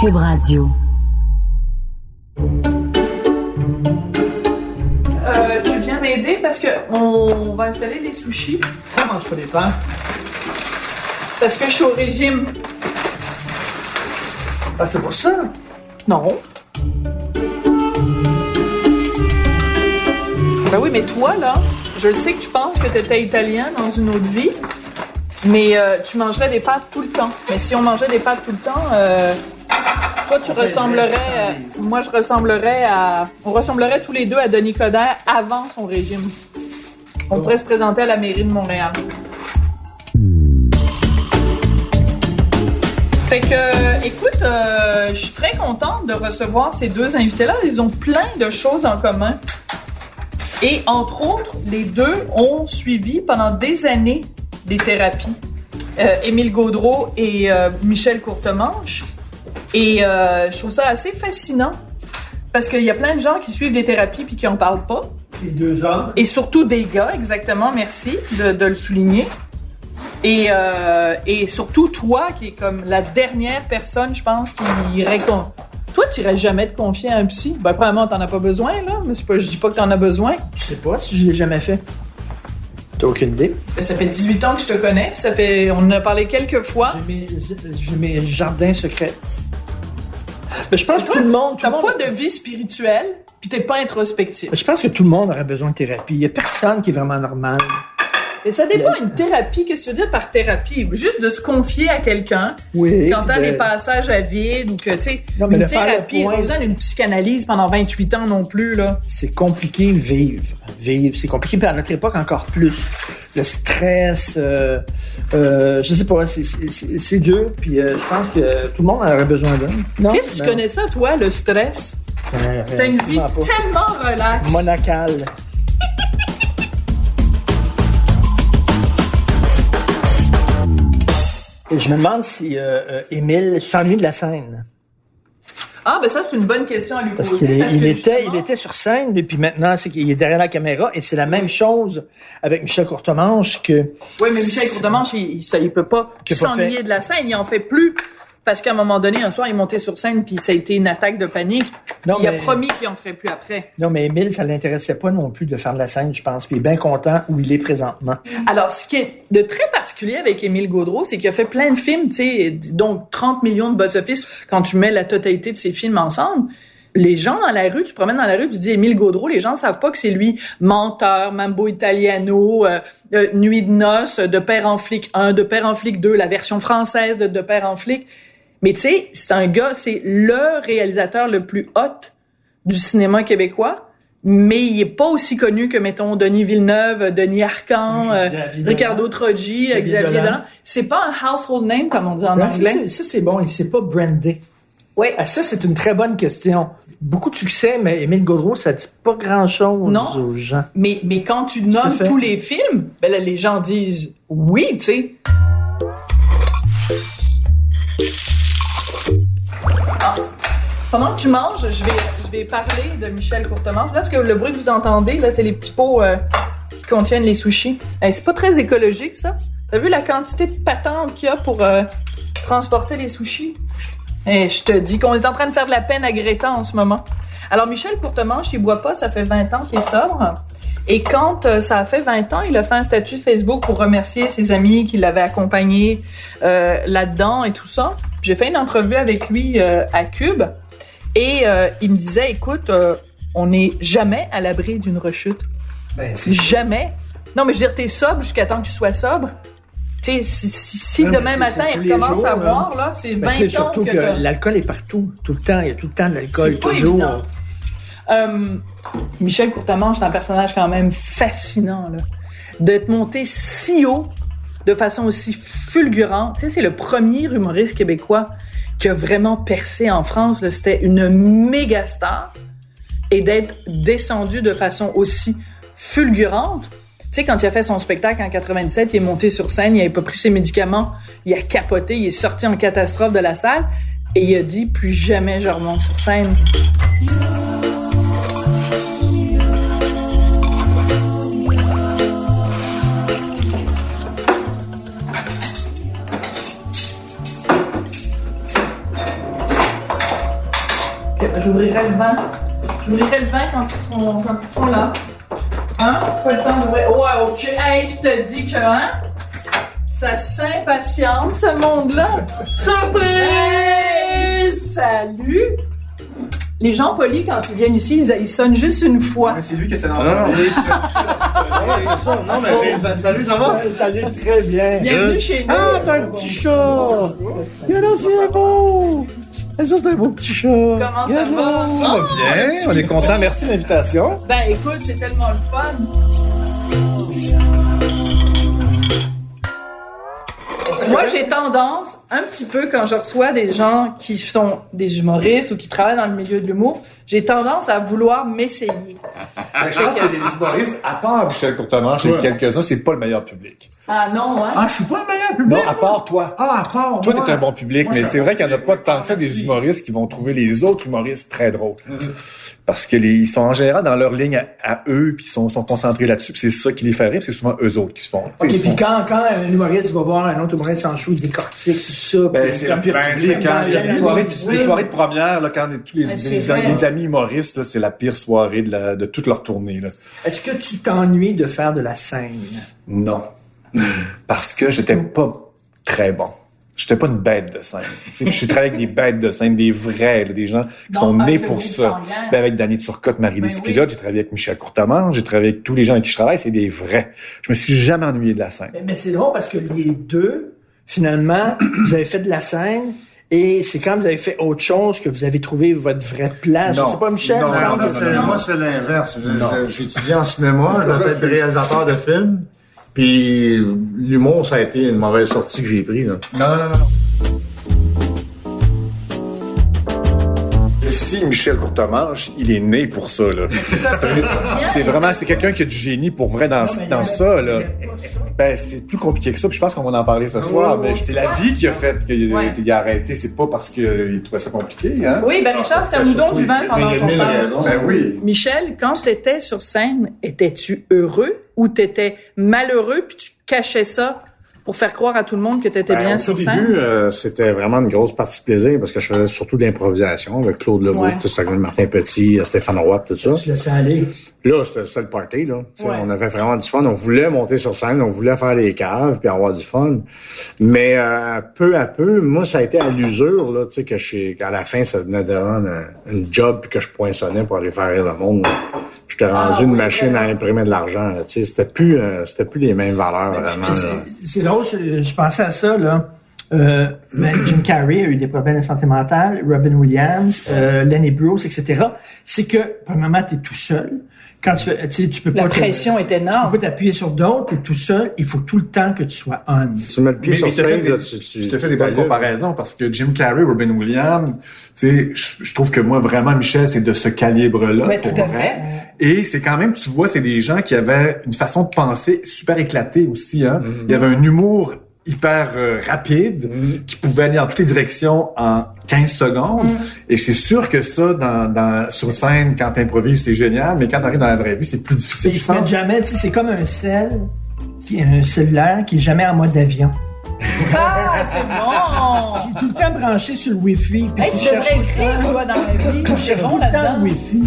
Cube Radio. Euh, tu viens m'aider parce que on va installer les sushis. Comment mange pas des pains? Parce que je suis au régime. Ah, c'est pour ça? Non. Ben oui, mais toi, là, je le sais que tu penses que tu étais italien dans une autre vie, mais euh, tu mangerais des pâtes tout le temps. Mais si on mangeait des pâtes tout le temps, euh, toi, tu ressemblerais. euh, moi, je ressemblerais à. On ressemblerait tous les deux à Denis Coderre avant son régime. On pourrait se présenter à la mairie de Montréal. Fait que, euh, écoute, je suis très contente de recevoir ces deux invités-là. Ils ont plein de choses en commun. Et entre autres, les deux ont suivi pendant des années des thérapies. Euh, Émile Gaudreau et euh, Michel Courtemanche. Et euh, je trouve ça assez fascinant parce qu'il y a plein de gens qui suivent des thérapies puis qui en parlent pas. Les deux hommes. Et surtout des gars, exactement, merci de, de le souligner. Et, euh, et surtout toi, qui est comme la dernière personne, je pense, qui irait con... Toi, tu irais jamais te confier à un psy? Ben, premièrement, t'en as pas besoin, là. Mais pas, je dis pas que t'en as besoin. Je sais pas si je l'ai jamais fait. T'as aucune idée? Ça fait 18 ans que je te connais. Ça fait, on en a parlé quelques fois. J'ai mes, j'ai mes jardins secrets. Mais je pense que tout le monde. T'as monde pas de vie spirituelle, puis t'es pas introspectif. je pense que tout le monde aurait besoin de thérapie. Il y a personne qui est vraiment normal. Mais ça dépend une thérapie. Qu'est-ce que tu veux dire par thérapie? Juste de se confier à quelqu'un. Oui. Quand t'as de- des passages à vide ou que, tu sais, une thérapie, point. pas besoin d'une psychanalyse pendant 28 ans non plus, là. C'est compliqué vivre. Vivre, c'est compliqué. Puis à notre époque encore plus. Le stress, euh, euh, je sais pas, c'est- dur. Puis euh, je pense que tout le monde aurait besoin d'un. Qu'est-ce que tu Ben, connais ça, toi, le stress? euh, T'as une vie tellement relaxe. monacale. Je me demande si euh, euh, Émile s'ennuie de la scène. Ah, ben ça, c'est une bonne question à lui Parce poser. qu'il est- parce il, que était, justement- il était sur scène, et puis maintenant, c'est qu'il est derrière la caméra. Et c'est la même chose avec Michel Courtemanche que... Oui, mais Michel Courtemanche, il, il, il peut pas Qu'il s'ennuyer de la scène. Il en fait plus. Parce qu'à un moment donné, un soir, il monté sur scène, puis ça a été une attaque de panique. Non, il a promis qu'il en ferait plus après. Non, mais Émile, ça l'intéressait pas non plus de faire de la scène, je pense. Puis il est bien content où il est présentement. Alors, ce qui est de très particulier avec Émile Gaudreau, c'est qu'il a fait plein de films, tu sais, donc 30 millions de box-office quand tu mets la totalité de ses films ensemble. Les gens dans la rue, tu te promènes dans la rue, tu dis Émile Gaudreau, les gens ne savent pas que c'est lui, menteur, Mambo Italiano, euh, euh, Nuit de noces, de Père en flic 1, de Père en flic 2, la version française de De Père en flic. Mais tu sais, c'est un gars, c'est le réalisateur le plus hot du cinéma québécois, mais il est pas aussi connu que, mettons, Denis Villeneuve, Denis Arcan, Oui, euh, Ricardo Trogi, Xavier Xavier Dolan. Dolan. C'est pas un household name, comme on dit en anglais. ça, c'est bon. Et c'est pas brandé. Ouais. Ah, ça, c'est une très bonne question. Beaucoup de succès, mais Émile Gaudreau, ça dit pas grand-chose aux gens. Mais, mais quand tu nommes tous les films, ben là, les gens disent oui, tu sais. Pendant que tu manges, je vais, parler de Michel Courtemanche. Là, ce que le bruit que vous entendez, là, c'est les petits pots euh, qui contiennent les sushis. Hey, c'est pas très écologique, ça. T'as vu la quantité de patentes qu'il y a pour euh, transporter les sushis? Eh, je te dis qu'on est en train de faire de la peine à Greta en ce moment. Alors, Michel Courtemanche, il boit pas, ça fait 20 ans qu'il est sobre. Et quand euh, ça a fait 20 ans, il a fait un statut Facebook pour remercier ses amis qui l'avaient accompagné là-dedans et tout ça. J'ai fait une entrevue avec lui à Cube et euh, il me disait, écoute, euh, on n'est jamais à l'abri d'une rechute. Ben, Jamais. Non, mais je veux dire, t'es sobre jusqu'à temps que tu sois sobre. Tu sais, si, si- si Non, mais demain matin, il jours, à là. boire, là, c'est 20 Ben, ans surtout que, l'alcool est partout, tout le temps. Il y a tout le temps de l'alcool, pas toujours. Euh, Michel Courtemanche, c'est un personnage quand même fascinant, là. D'être monté si haut, de façon aussi fulgurante. Tu sais, c'est le premier humoriste québécois qui a vraiment percé en France. C'était une méga star. Et d'être descendu de façon aussi fulgurante. Tu sais, quand il a fait son spectacle en 97, il est monté sur scène, il n'avait pas pris ses médicaments, il a capoté, il est sorti en catastrophe de la salle et il a dit plus jamais je remonte sur scène. J'ouvrirai le vin. J'ouvrirai le vin quand ils seront, quand ils seront là. Hein? Pas le temps d'ouvrir. Ouais, ok. Hey, je te dis que, hein? Ça s'impatiente, ce monde-là. Surprise! Salut! Les gens polis, quand ils viennent ici, ils, ils sonnent juste une fois. C'est lui qui s'est Non, non, oui. Ouais, c'est ça. Non, mais j'ai- salut, ça va? Ça allait très bien. Bienvenue chez nous. Ah, t'as un petit chat! Regarde, c'est beau! Et ça, c'est un beau petit chat. Comment ça va? Ça va bien, on est content. Merci de l'invitation. Ben écoute, c'est tellement le fun. Moi, j'ai tendance, un petit peu, quand je reçois des gens qui sont des humoristes ou qui travaillent dans le milieu de l'humour, j'ai tendance à vouloir m'essayer. Ben, Je pense que les humoristes, à part Michel Courtemanche et quelques-uns, c'est pas le meilleur public. Ah non, hein? Ah, je suis pas le meilleur public. Non, à part toi. Ah, à part Toi, moi. t'es un bon public, Moi, mais c'est vrai qu'il n'y en a pas tant que ça des humoristes qui vont trouver les autres humoristes très drôles. Que les, ils sont en général dans leur ligne à, à eux, puis ils sont, sont concentrés là-dessus, c'est ça qui les fait rire, c'est souvent eux autres qui se font. tu sais, Ok, puis font- quand, quand un humoriste va voir un autre humoriste en show, il décortique tout ça. Ben, c'est le pire Ben, public, c'est hein. Il y a des la soirées, les soirées de première, là, quand tous les, Ben, c'est les, amis humoristes, là, c'est la pire soirée de, la, de toute leur tournée, là. Est-ce que tu t'ennuies de faire de la scène? Non. Parce que j'étais pas très bon. J'étais pas une bête de scène. Tu sais, puis J'ai travaillé avec des bêtes de scène, des vrais, là, des gens qui Non, sont ah, nés je pour ça. Ben, avec Danny Turcotte, Marie-Lise Ben Pilote, j'ai travaillé avec Michel Courtemanche, j'ai travaillé avec tous les gens avec qui je travaille, c'est des vrais. Je me suis jamais ennuyé de la scène. Mais, mais c'est drôle parce que les deux, finalement, vous avez fait de la scène et c'est quand vous avez fait autre chose que vous avez trouvé votre vraie place. Non. Je sais pas, Michel. Non, que c'est- c'est- moi, c'est l'inverse. Je- Non. je- J'ai étudié en cinéma, je être réalisateur de films. Puis l'humour, ça a été une mauvaise sortie que j'ai prise. Non, non, non, non. Si Michel Courtemanche, il est né pour ça, là. C'est vraiment, c'est quelqu'un qui a du génie pour vrai dans, dans ça, là. Ben, c'est plus compliqué que ça, puis je pense qu'on va en parler ce soir, mais c'est la vie qui a fait qu'il a été arrêté, c'est pas parce qu'il trouvait ça compliqué, hein. Oui, ben Richard, c'est un moudon du vin pendant Il y a qu'on mille parle. raisons. Ben oui. Michel, quand t'étais sur scène, étais-tu heureux ou t'étais malheureux puis tu cachais ça pour faire croire à tout le monde que t'étais Ben, bien au sur scène? début, euh, c'était vraiment une grosse partie de plaisir parce que je faisais surtout de l'improvisation avec Claude Legault, Ouais. tout ça, avec Martin Petit, euh, Stéphane Roy, tout ça. Tu laissais aller. Là, c'était c'était le party, là. Tu sais, Ouais. On avait vraiment du fun. On voulait monter sur scène, on voulait faire des caves puis avoir du fun. Mais euh, peu à peu, moi, ça a été à l'usure, là, tu sais, que je suis- qu'à la fin, ça venait de rendre un, une job puis que je poinçonnais pour aller faire rire le monde. là. J'étais rendu Ah, une oui, machine à imprimer de l'argent, là. Tu sais, c'était plus, euh, c'était plus les mêmes valeurs, vraiment. là. C'est- je, je pensais à ça, là. Euh, ben, Jim Carrey a eu des problèmes de santé mentale, Robin Williams, euh, Lenny Bruce, etc. C'est que, premièrement, tu es tout seul. Quand tu tu sais, tu peux La pas te- pression est tu peux énorme. t'appuyer sur d'autres, tu es tout seul. Il faut tout le temps que tu sois on. Tu mets le pied Mais, sur scène, des, là, tu, tu, je te fais des bonnes comparaisons parce que Jim Carrey, Robin Williams, tu sais, je, je trouve que moi vraiment Michel c'est de ce calibre-là. Ouais, tout à vrai. fait. Et c'est quand même, tu vois, c'est des gens qui avaient une façon de penser super éclatée aussi. Hein? Il y avait un humour hyper euh, rapide qui pouvait aller dans toutes les directions en 15 secondes. Et c'est sûr que ça, dans, dans, sur scène, quand t'improvises, c'est génial, mais quand t'arrives dans la vraie vie, c'est plus difficile. Ils je se mettent jamais, tu sais, c'est comme un sel, qui est un cellulaire qui est jamais en mode avion. Ah, c'est bon! Qui est tout le temps branché sur le Wi-Fi. puis Hey, tu devrais écrire, toi, dans la vie. C'est bon tout le temps là-dedans. le Wi-Fi.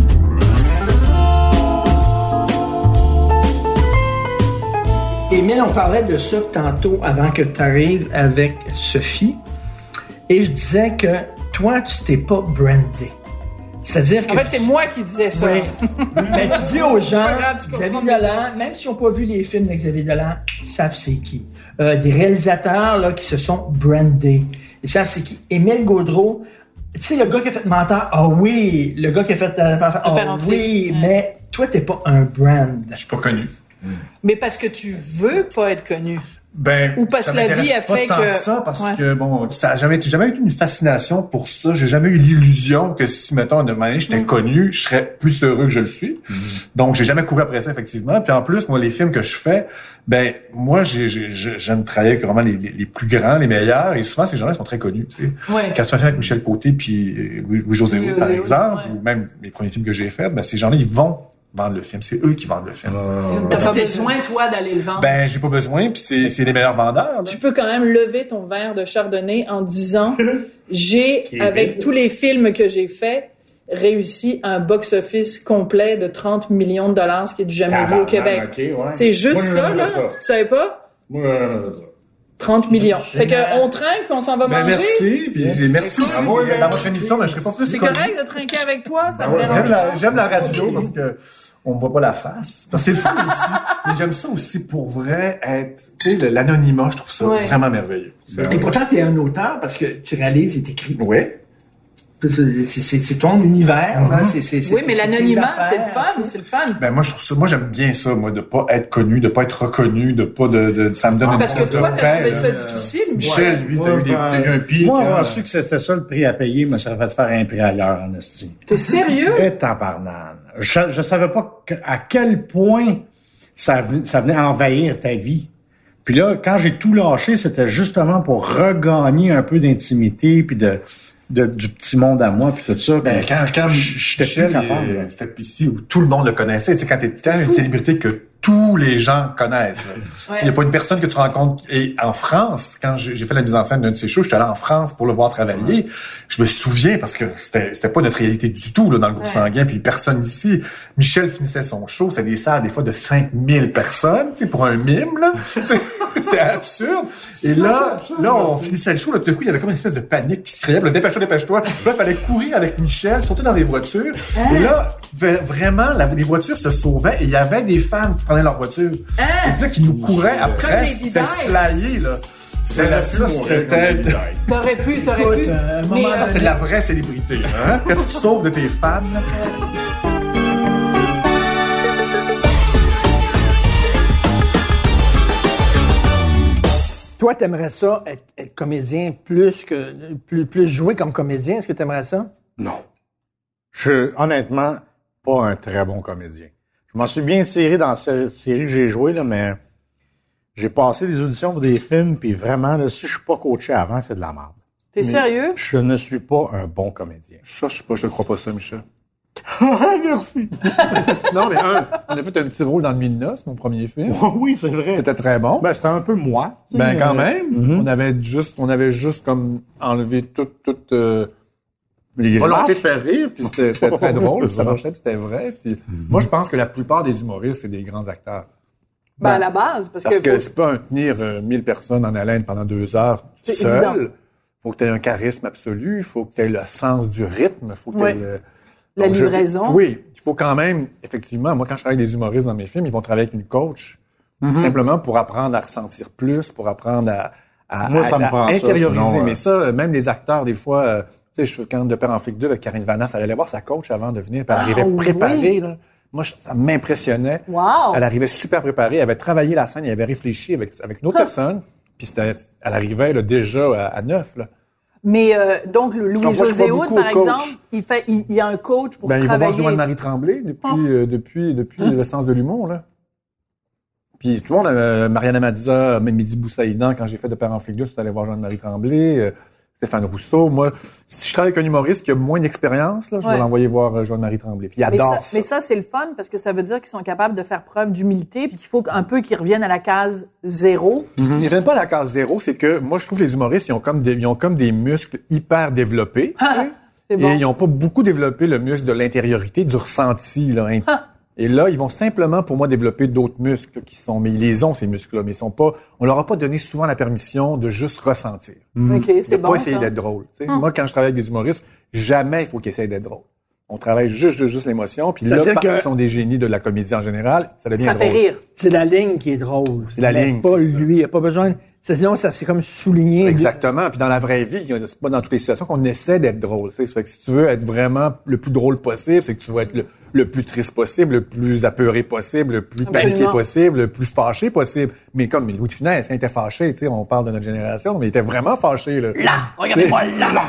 Émile, on parlait de ça tantôt avant que tu arrives avec Sophie. Et je disais que toi, tu t'es pas brandé. C'est-à-dire que. En fait, c'est moi qui disais ça. Oui. Mais tu dis aux gens, grave, Xavier Dolan, même s'ils n'ont pas vu les films de Xavier Dolan, ils savent c'est qui. Euh, des réalisateurs là, qui se sont brandés. Ils savent c'est qui. Émile Gaudreau, tu sais, le gars qui a fait Menteur, ah oui, le gars qui a fait euh, ah oui, mais toi, t'es pas un brand. Je suis pas connu. Mais parce que tu veux pas être connu. Ben, Ou parce que la vie a pas fait tant que- ça parce Ouais. que bon, ça a jamais, j'ai jamais eu une fascination pour ça. J'ai jamais eu l'illusion que si mettons de manière Mm. j'étais connu, je serais plus heureux que je le suis. Donc j'ai jamais couru après ça effectivement. Puis en plus, moi les films que je fais, ben moi j'ai, j'ai- j'ai- j'aime travailler avec vraiment les, les, les plus grands, les meilleurs. Et souvent ces gens-là sont très connus. Tu sais. Ouais. Quand tu fais un film avec Michel Côté puis euh, Louis- Louis-José Louis par exemple, ouais. ou même les premiers films que j'ai faits, ben ces gens-là ils vont vendre le film. C'est eux qui vendent le film. T'as pas besoin, toi, d'aller le vendre? Ben j'ai pas besoin. Puis c'est, c'est les meilleurs vendeurs. là. tu peux quand même lever ton verre de chardonnay en disant j'ai avec tous les films que j'ai faits réussi un box-office complet de 30 millions de dollars, ce qui est du jamais vu au Québec. Ouais. C'est juste Moi, ça, là. ça. Tu savais pas? Moi, ça. 30 millions. Fait que on trinque puis on s'en va Ben, manger. merci, puis merci. Écoute, Bravo, ben, dans votre émission, mais je serais pas plus C'est correct de trinquer avec toi, ça me ouais, dérange J'aime pas. la, j'aime la radio parce que on me voit pas la face. Parce que c'est le fun aussi. Mais j'aime ça aussi pour vrai être, tu sais, l'anonymat, je trouve ça Ouais. vraiment merveilleux. Et pourtant, tu es un auteur parce que tu réalises et t'écris. Oui. C'est- C'est c'est ton univers. là. C'est- c'est- c'est- Oui, mais l'anonymat, c'est le fun, c'est le fun. Ben, moi, je trouve ça, moi, j'aime bien ça, moi, de pas être connu, de pas être reconnu, de pas de, de ça me donne Ah, une Parce que toi, t'as trouvé ça là. difficile. Michel, lui, t'as eu, des- t'as eu un pic. Moi, hein. avoir su que c'était ça le prix à payer, me serait fait faire un prix ailleurs, en esti. T'es sérieux? Et tabarnane. Je, je savais pas que- à quel point ça, venait- ça venait envahir ta vie. Puis là, quand j'ai tout lâché, c'était justement pour regagner un peu d'intimité puis de, de- du petit monde à moi puis tout ça. Ben, quand, quand j'étais Michel, capable. c'était ici où tout le monde le connaissait. Tu sais, quand t'es une célébrité que tous les gens connaissent. là. Il n'y a pas une personne que tu rencontres. Et en France, quand j'ai fait la mise en scène d'un de ces shows, je suis allé en France pour le voir travailler. Je me souviens parce que c'était c'était pas notre réalité du tout là, dans le groupe Ouais. sanguin. Puis personne ici. Michel finissait son show, c'était des salles des fois de 5000 personnes, tu sais, pour un mime là. C'était absurde. Et là, là, on finissait le show. Là, tout d'un coup, il y avait comme une espèce de panique qui se créait. Là, dépêche-toi, dépêche-toi. Là, il fallait courir avec Michel, sauter dans des voitures. Et là, v- vraiment, la- les voitures se sauvaient et il y avait des fans qui prenaient leur voiture. Hein? Et là, qui nous couraient après. C'était flyé, là. C'était la c'était... T'aurais pu, t'aurais pu. euh, Mais euh, C'est de la vraie célébrité, hein? Quand tu te sauves de tes fans. Toi, t'aimerais ça être, être comédien plus que plus, plus jouer comme comédien? Est-ce que t'aimerais ça? Non. Je suis honnêtement pas un très bon comédien. Je m'en suis bien tiré dans cette série que j'ai joué, là, mais j'ai passé des auditions pour des films, puis vraiment, là, si je suis pas coaché avant, c'est de la merde. t'es sérieux? Je ne suis pas un bon comédien. Ça, je sais pas, je te crois pas ça, Michel. Merci. Non, mais un, on a fait un petit rôle dans le Mine-Noce, mon premier film. oui, c'est vrai. C'était très bon. Ben, c'était un peu moi. Ben quand euh, même, on avait juste, on avait juste comme enlevé toute, toute euh, les volonté de faire rire, puis c'était très drôle, puis ça marchait, puis c'était vrai. Puis moi, je pense que la plupart des humoristes, c'est des grands acteurs. Ben, à la base, parce, Parce que, que faut- c'est pas un tenir euh, 1000 personnes en haleine pendant deux heures C'est seul. évident. faut que tu aies un charisme absolu, il faut que tu aies le sens du rythme, faut que Ouais. t'aies le- La Donc, je- livraison. oui, il faut quand même, effectivement, moi quand je travaille avec des humoristes dans mes films, ils vont travailler avec une coach, simplement pour apprendre à ressentir plus, pour apprendre à, à, Moi, ça à- me à prend ça, intérioriser. sinon, euh, Mais ça, même les acteurs, des fois, euh, tu sais, je quand de Père en flic 2 avec Karine Vanasse, elle allait voir sa coach avant de venir, puis elle Ah, arrivait préparée, oui. là. Moi, je- ça m'impressionnait. Wow! Elle arrivait super préparée, elle avait travaillé la scène, elle avait réfléchi avec, avec une autre Ah. personne, puis c'était, elle arrivait là, déjà à, à neuf. Là. Mais euh, donc, je Louis-José beaucoup par exemple, il, fait, il, il y a un coach pour Ben, ils vont voir. Joanne-Marie Tremblay depuis, Ah. euh, depuis, depuis le sens de l'humour, là. Puis tout le monde, euh, Mariana Mazza, Boussaïdan, quand j'ai fait de Père en flic 2, c'est allé voir Joanne-Marie Tremblay, euh, Stéphane Rousseau. Moi, si je travaille avec un humoriste qui a moins d'expérience, là, je Ouais. vais l'envoyer voir euh, Joanne-Marie Tremblay. Puis il mais adore ça, ça. mais ça, c'est le fun parce que ça veut dire qu'ils sont capables de faire preuve d'humilité puis qu'il faut un peu qu'ils reviennent à la case zéro. Ils ne viennent pas à la case zéro, c'est que moi, je trouve que les humoristes, ils ont comme des, ils ont comme des muscles hyper développés. tu sais. C'est bon. Et ils n'ont pas beaucoup développé le muscle de l'intériorité, du ressenti. Là. Et là, ils vont simplement, pour moi, développer d'autres muscles qui sont... Mais ils les ont, ces muscles-là, mais ils sont pas... On leur a pas donné souvent la permission de juste ressentir. OK, De c'est pas bon. essayer ça. d'être drôle. sais. Moi, quand je travaille avec des humoristes, jamais il faut qu'ils essayent d'être drôle. On travaille juste, juste l'émotion. Puis là, parce qu'ils sont des génies de la comédie en général, ça devient Ça fait drôle. rire. C'est la ligne qui est drôle. C'est la ligne, Pas c'est ça. lui. Il n'y a pas besoin ça, sinon, ça c'est comme souligné. Exactement. Puis dans la vraie vie, c'est pas dans toutes les situations qu'on essaie d'être drôle. tu sais. Ça fait que si tu veux être vraiment le plus drôle possible, c'est que tu vas être le, le plus triste possible, le plus apeuré possible, le plus paniqué possible, le plus fâché possible. Mais comme Louis de Funès, il était fâché, tu sais, on parle de notre génération, mais il était vraiment fâché. Là, là regardez-moi, là, là,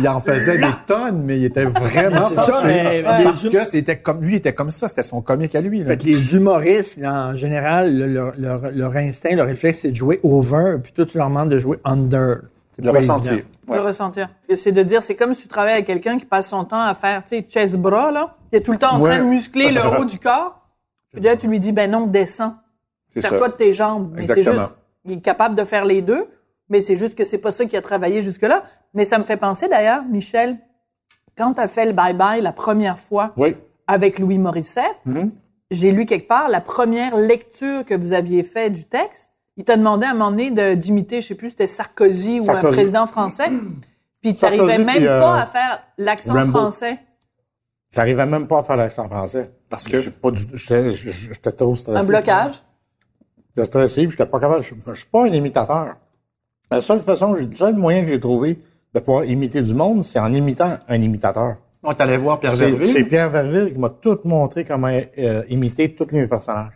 Il en faisait des tonnes, mais il était vraiment C'est ça, fâché. mais- parce les- que c'était comme lui, il était comme ça, c'était son comique à lui. là. Fait que les humoristes, en général, le- leur, leur, leur instinct, leur réflexe, c'est de jouer over, puis toi, tu leur demandes de jouer under. C'est de le ressentir. Le ressentir. C'est de dire, c'est comme si tu travailles avec quelqu'un qui passe son temps à faire, tu sais, chest bras, là. Il est tout le temps en Ouais. train de muscler le haut du corps. Puis là, tu lui dis, ben non, descends. C'est ça. Serre-toi de tes jambes. Mais c'est juste, il est capable de faire les deux, mais c'est juste que c'est pas ça qui a travaillé jusque-là. Mais ça me fait penser d'ailleurs, Michel, quand tu as fait le bye-bye la première fois Oui. avec Louis Morissette, Mm-hmm. j'ai lu quelque part la première lecture que vous aviez fait du texte. Il t'a demandé à un moment donné d'imiter, je sais plus, c'était Sarkozy, ou un Sarkozy. président français. Puis tu Sarkozy, n'arrivais même puis, euh, pas à faire l'accent Rambo. français. J'arrivais même pas à faire l'accent français. Parce que? j'étais trop stressé. Un blocage? J'étais stressé, puis j'étais pas capable. Je, je suis pas un imitateur. La seule façon, le seul moyen que j'ai trouvé de pouvoir imiter du monde, c'est en imitant un imitateur. On est allé voir Pierre C'est Verville. c'est Pierre Verville qui m'a tout montré comment euh, imiter tous les personnages.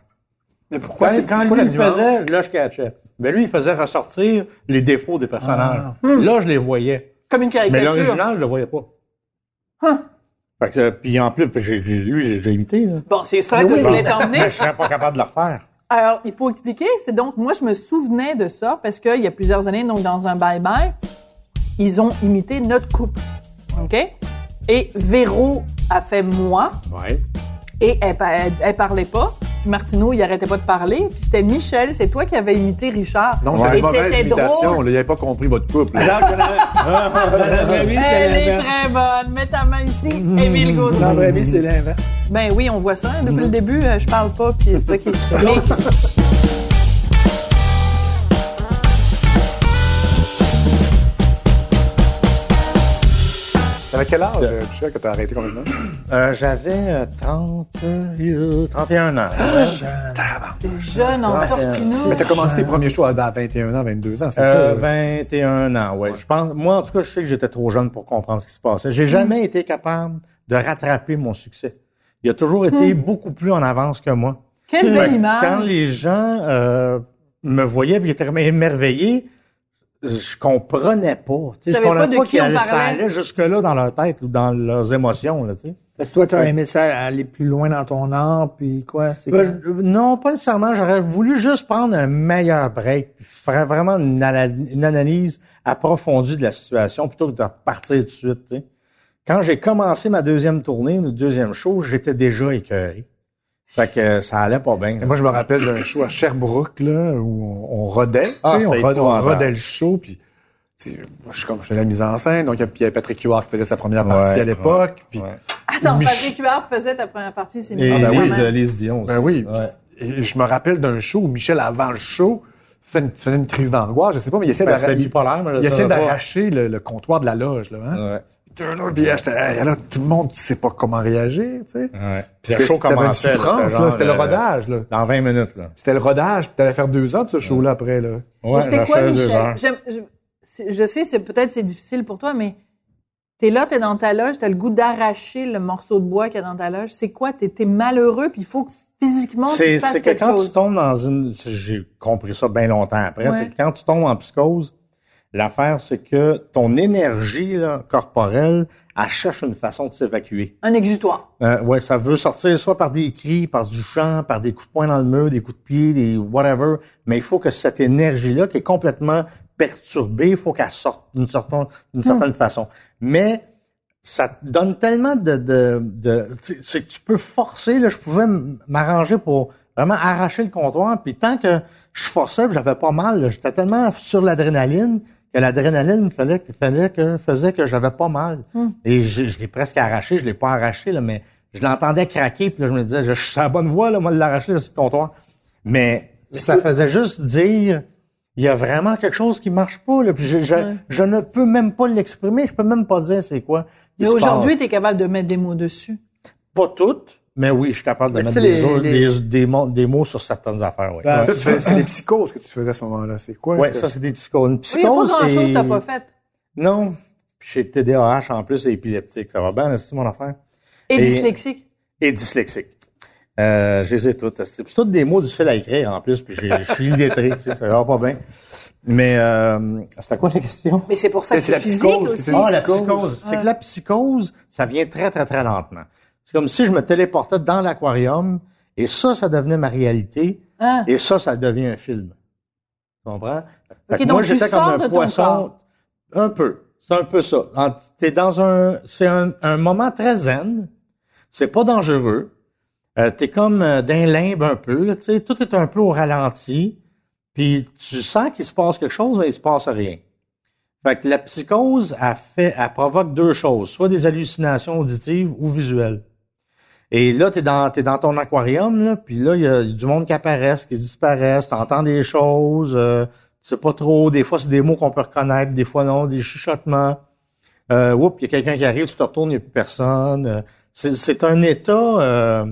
Mais pourquoi Quand, c'est quand quoi lui faisait, là, je catchais. Mais lui, il faisait ressortir les défauts des personnages. Là, je les voyais. Comme une Mais caricature. l'original, je le voyais pas. Hein? Fait que, puis en plus, j'ai, lui, j'ai déjà imité. Là. Bon, c'est ça que je voulais t'emmener. Mais je serais pas capable de le refaire. Alors, il faut expliquer. C'est donc, moi, je me souvenais de ça parce qu'il y a plusieurs années, donc dans un bye-bye, ils ont imité notre couple. OK? Et Véro a fait moi Ouais. et elle, elle, elle parlait pas. Martineau, il arrêtait pas de parler. Puis c'était Michel, c'est toi qui avais imité Richard. Non, c'est une mauvaise c'était imitation. drôle. là. Il n'avait pas compris votre couple. Alors que dans, dans la vraie vie, c'est Elle est très bonne. Mets ta main ici, Émile Gaudreau. Dans la vraie vie, c'est l'inverse. Ben oui, on voit ça. hein. Depuis le début, euh, je parle pas, puis c'est toi qui... T'avais quel âge, euh, Michel, que t'as arrêté complètement? Euh, j'avais euh, 30, euh, 31 ans. t'es jeune en torpineux. Mais t'as commencé tes premiers shows à 21 ans, 22 ans, c'est Euh, ça? 21 ans, ouais. Je pense, moi, en tout cas, je sais que j'étais trop jeune pour comprendre ce qui se passait. J'ai jamais été capable de rattraper mon succès. Il a toujours été beaucoup plus en avance que moi. Quelle belle image. Quand les gens euh, me voyaient et étaient émerveillés, je comprenais pas. Tu sais, Tu je comprenais de pas ça allait jusque-là dans leur tête ou dans leurs émotions. Là, tu sais. Parce que toi, t'as aimé ça aller plus loin dans ton art, puis quoi? C'est? Ben, je- non, pas nécessairement. J'aurais voulu juste prendre un meilleur break, puis faire vraiment une, analyse approfondie de la situation plutôt que de repartir tout de suite. tu sais. Quand j'ai commencé ma deuxième tournée, le deuxième show, j'étais déjà écœuré. Fait que ça allait pas bien. Moi, je me rappelle d'un show à Sherbrooke, là, où on, on rodait. Ah, tu sais, on, rodait on rodait le show, puis tu sais, moi, je suis comme, je fais la mise en scène, donc il y a- puis il y avait Patrick Huard qui faisait sa première partie Ouais, à l'époque, Ouais. Attends, Mich- Patrick Huard faisait ta première partie, c'est Et une ben oui, Lise, même. Lise Dion aussi. Ben oui. Ouais. Et je me rappelle d'un show où Michel, avant le show, fait une, faisait une crise d'angoisse, je sais pas, mais il essaie Ben, il d'arracher le, le comptoir de la loge, là, hein. Puis là, j'étais, hey, là, tout le monde, tu sais pas comment réagir, tu sais. Ouais. Puis le C'était- show commençait. là, souffrance, là, c'était le euh, rodage, là. Dans 20 minutes, là. C'était le rodage, puis t'allais faire deux heures de ce show-là après, là. Ouais, C'était quoi, Michel? Je, je sais, c'est peut-être c'est difficile pour toi, mais t'es là, t'es dans ta loge, t'as le goût d'arracher le morceau de bois qu'il y a dans ta loge. C'est quoi? T'es t'es malheureux, puis il faut que physiquement tu C'est fasses c'est que quelque quand chose. tu tombes dans une, j'ai compris ça bien longtemps après, Ouais. c'est que quand tu tombes en psychose, l'affaire c'est que ton énergie là, corporelle, elle cherche une façon de s'évacuer. Un exutoire. Euh, ouais, ça veut sortir soit par des cris, par du chant, par des coups de poing dans le mur, des coups de pied, des whatever, mais il faut que cette énergie-là qui est complètement perturbée, il faut qu'elle sorte d'une certaine, d'une certaine façon. Mais ça te donne tellement de, c'est que tu peux forcer. Là, je pouvais m'arranger pour vraiment arracher le comptoir. Puis tant que je forçais, j'avais pas mal. J'étais tellement sur l'adrénaline que l'adrénaline fallait, que- fallait que faisait que j'avais pas mal. Et je, je l'ai presque arraché. Je l'ai pas arraché là, mais je l'entendais craquer. Puis là, je me disais, je, je suis à la bonne voie là, moi de l'arracher ce comptoir. Mais, ça faisait juste dire. Il y a vraiment quelque chose qui marche pas. Là, puis je, je, je ne peux même pas l'exprimer. Je peux même pas dire c'est quoi. Mais aujourd'hui, t'es capable de mettre des mots dessus. Pas toutes, Mais oui, je suis capable de Mais mettre des, les- autres- les- des, des, mots, des mots sur certaines affaires, oui. Ben, c'est des psychoses que tu faisais à ce moment-là. C'est quoi? Ouais, que- ça, c'est des psychoses. Une Oui, il n'y a pas psychose, grand-chose que t'as pas fait. Non. Puis J'ai TDAH en plus et épileptique. Ça va bien, c'est mon affaire. Et, Et- dyslexique. Et dyslexique. Euh, je les ai toutes. C'est tous des mots difficiles à écrire en plus, puis j'ai- je suis illettré, tu sais, ça va pas bien. Mais euh, c'était quoi la question? Mais c'est pour ça que C'est c'est la physique psychose, aussi. c'est Ah, la psychose. psychose. C'est que la psychose, ça vient très, très, très lentement. C'est comme si je me téléportais dans l'aquarium et ça, ça devenait ma réalité Hein? et ça, ça devient un film. Tu comprends? Moi, j'étais comme un poisson. Un peu. C'est un peu ça. T'es dans un, c'est un, un moment très zen. C'est pas dangereux. Euh, t'es comme euh, d'un limbe un peu, tu sais. Tout est un peu au ralenti. Puis tu sens qu'il se passe quelque chose, mais il se passe rien. Fait que la psychose, elle fait, elle provoque deux choses. Soit des hallucinations auditives ou visuelles. Et là, t'es dans, t'es dans ton aquarium, là, puis là, il y a du monde qui apparaissent, qui disparaissent, t'entends des choses, euh, tu sais pas trop, des fois, c'est des mots qu'on peut reconnaître, des fois non, des chuchotements. Euh, oups, il y a quelqu'un qui arrive, tu te retournes, il n'y a plus personne. Euh, c'est, c'est un état euh,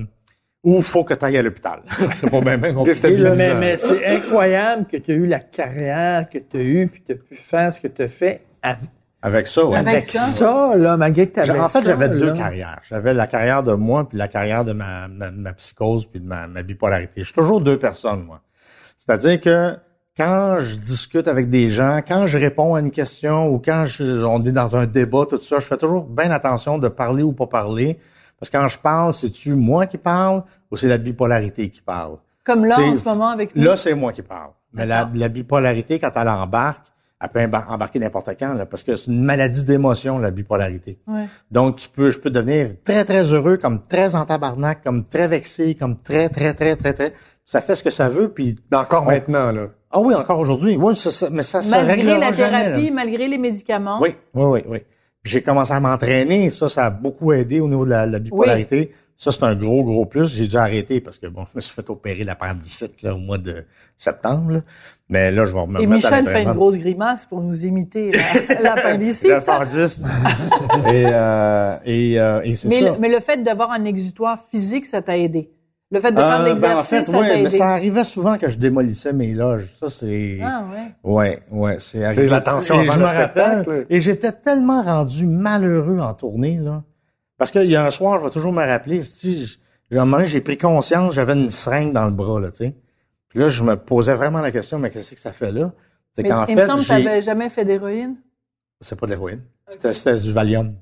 où il faut que tu ailles à l'hôpital. c'est pas bien, bien compliqué. là. Mais, mais c'est incroyable que tu as eu la carrière que tu as eue, puis tu as pu faire ce que tu as fait avec, ça, ouais. Avec ça. ça, là, malgré que tu avais En fait, j'avais deux là. carrières. J'avais la carrière de moi, puis la carrière de ma, ma, ma psychose, puis de ma, ma bipolarité. Je suis toujours deux personnes, moi. C'est-à-dire que quand je discute avec des gens, quand je réponds à une question ou quand je- on est dans un débat, tout ça, je fais toujours bien attention de parler ou pas parler. Parce que quand je parle, c'est-tu moi qui parle ou c'est la bipolarité qui parle? Comme là, T'sais, en ce moment, avec nous. Là, c'est moi qui parle. Mais la bipolarité, quand elle embarque, elle peut embar- embarquer n'importe quand, là, parce que c'est une maladie d'émotion, la bipolarité. Ouais. Donc, tu peux, je peux devenir très, très heureux, comme très en tabarnak, comme très vexé, comme très, très, très, très, très. Ça fait ce que ça veut, puis... Encore maintenant, là. Ah oui, encore aujourd'hui. Oui, ça, ça- mais ça se Malgré la jamais, thérapie, malgré les médicaments. Oui, oui, oui, oui. Puis j'ai commencé à m'entraîner. Ça, ça a beaucoup aidé au niveau de la, la bipolarité. Ça, c'est un gros, gros plus. J'ai dû arrêter parce que, bon, je me suis fait opérer l'appendicite là, au mois de septembre. là. Mais là, je vais me Et remettre à Michel fait une grosse grimace pour nous imiter la- l'appendicite. L'appendicite. et euh, et, euh, et c'est mais, ça. le, mais le fait d'avoir un exutoire physique, ça t'a aidé? Le fait de faire de Euh, ben, l'exercice, en fait, ça ouais, t'a mais aidé? ça arrivait souvent que je démolissais mes loges. Ça, c'est... Ah ouais. Ouais, ouais, c'est arrivé. la tension Et avant je le me rappelle, spectacle. Et j'étais tellement rendu malheureux en tournée, là. Parce qu'il y a un soir, je vais toujours me rappeler, si, à un moment donné, j'ai pris conscience, j'avais une seringue dans le bras, là, tu sais. Puis là, je me posais vraiment la question, mais qu'est-ce que ça fait là? C'est Mais qu'en il me fait, semble que j'ai- t'avais jamais fait d'héroïne? c'est pas de l'héroïne. C'était, c'était du Valium.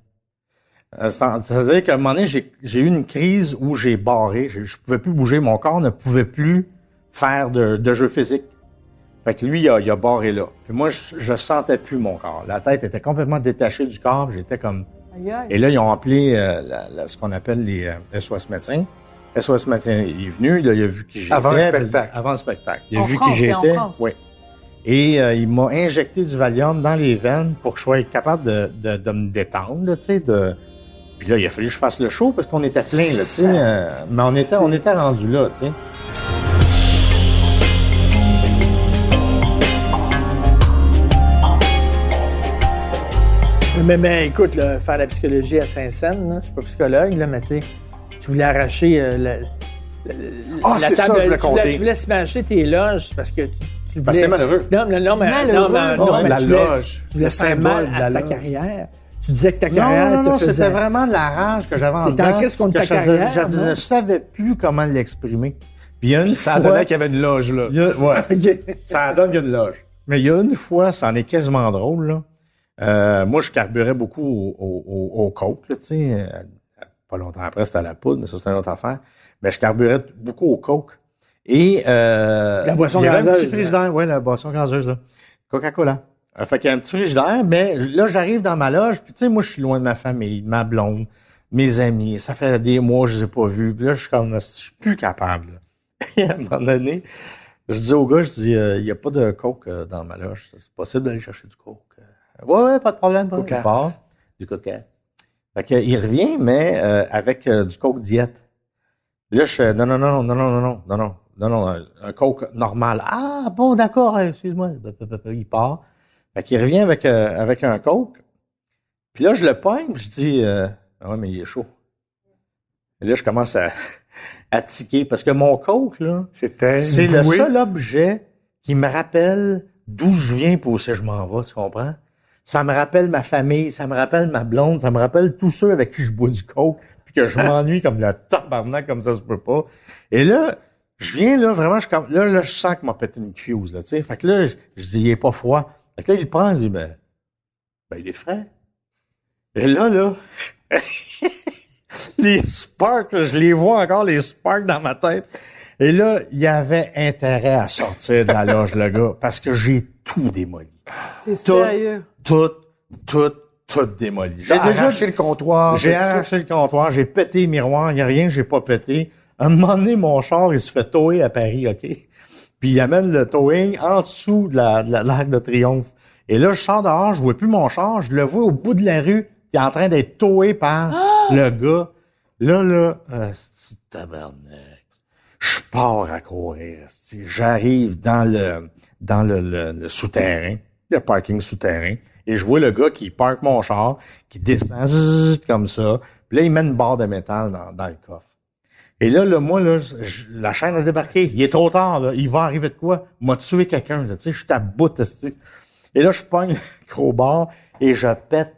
Euh, c'est- C'est-à-dire qu'à un moment donné, j'ai, eu une crise où j'ai barré. Je, je pouvais plus bouger. Mon corps ne pouvait plus faire de, de jeu physique. Fait que lui, il a, il a barré là. Puis moi, je, je sentais plus mon corps. La tête était complètement détachée du corps. J'étais comme... Et là, ils ont appelé euh, la- la- ce qu'on appelle les euh, SOS médecins. SOS médecin il est venu, là, il a vu qui j'étais. Avant le spectacle. Avant le spectacle. Il a En vu France, qui j'étais. Oui. Et euh, il m'a injecté du Valium dans les veines pour que je sois capable de, de, de me détendre, tu sais, de... Puis là, il a fallu que je fasse le show parce qu'on était plein, là, tu sais. euh, mais on était, on était rendu là, tu sais. Mais, mais écoute, là, faire la psychologie à Saint-Saëns, là, je suis pas psychologue, là, mais tu sais, tu voulais arracher euh, la, la, Ah, la c'est ça, table, je voulais tu, voulais, compter. tu voulais smasher tes loges parce que tu, tu Parce que voulais... t'es malheureux. Non, mais, non, mais, Malheureux. non, mais, non, Ouais, mais la tu voulais, loge, tu voulais le faire symbole mal de à la ta loge. carrière. Tu disais que ta carrière Non, non, te non, faisait... c'était vraiment de la rage que j'avais en T'étais en crise contre ta je carrière, Je non? ne savais plus comment l'exprimer. Puis il y a une Ça fois... donnait qu'il y avait une loge, là. A- ouais. ça donne qu'il y a une loge. Mais il y a une fois, ça en est quasiment drôle, là. Euh, moi, je carburais beaucoup au, au, au, coke, là, tu sais. Euh, Pas longtemps après, c'était à la poudre, mais ça, c'est une autre affaire. Mais je carburais beaucoup au coke. Et, euh, La boisson il y avait un gazeuse, petit frigidaire, ouais, la boisson gazeuse, là. Coca-Cola. Euh, fait qu'il y a un petit frigidaire, mais là, j'arrive dans ma loge, puis tu sais, moi, je suis loin de ma famille, de ma blonde, mes amis. Ça fait des mois que je les ai pas vus. Puis là, je suis comme, je suis plus capable, là. Et à un moment donné, je dis au gars, je dis, euh, il n'y a pas de coke euh, dans ma loge. C'est possible d'aller chercher du coke. Euh, ouais, ouais, pas de problème. Pas. Coca. Il part, du coca. Fait que, il revient, mais euh, avec euh, du coke diète. Là, je fais, non, non, non, non, non, non, non, non, non, non, non, un, un coke normal. Ah, bon, d'accord, euh, excuse-moi. Il part. Fait qu'il revient avec, euh, avec un coke. Puis là, je le pogne, je dis, euh, ah ouais, mais il est chaud. Et là, je commence à, à tiquer parce que mon coke, là, C'était. c'est le seul objet qui me rappelle d'où je viens pour où je m'en vais, tu comprends? Ça me rappelle ma famille, ça me rappelle ma blonde, ça me rappelle tous ceux avec qui je bois du coke, puis que je m'ennuie comme le tabarnak, comme ça se peut pas. Et là, je viens là, vraiment, je, là, là, je sens qu'il m'a pété une fuse, là, tu sais. Fait que là, je, je dis, il est pas froid. Fait que là, il le prend, il dit, ben, ben, il est frais. Et là, là, les sparks, je les vois encore, les sparks dans ma tête. Et là, il y avait intérêt à sortir de la loge, le gars, parce que j'ai tout démoli. T'es Tout, sérieux? tout, tout, tout démoli. J'ai arraché le comptoir. J'ai tout. arraché le comptoir, j'ai pété les miroirs, il n'y a rien que j'ai pas pété. À un moment donné, mon char, il se fait tower à Paris, OK? Puis il amène le towing en dessous de la, de la- l'arc de triomphe. Et là, je sors dehors, je vois plus mon char, je le vois au bout de la rue, il est en train d'être towé par le gars. Là, là, euh, c'est tabarnak? Je pars à courir. J'arrive dans le dans le, le- le souterrain, le parking souterrain, et je vois le gars qui parque mon char, qui descend zzz, comme ça. Puis là, il met une barre de métal dans, dans le coffre. Et là, là, moi, là, je- je- la chaîne a débarqué. Il est trop tard, là. Il va arriver de quoi? M'a tué quelqu'un, là. Tu sais, je suis à bout. Et là, je pogne le crowbar et je pète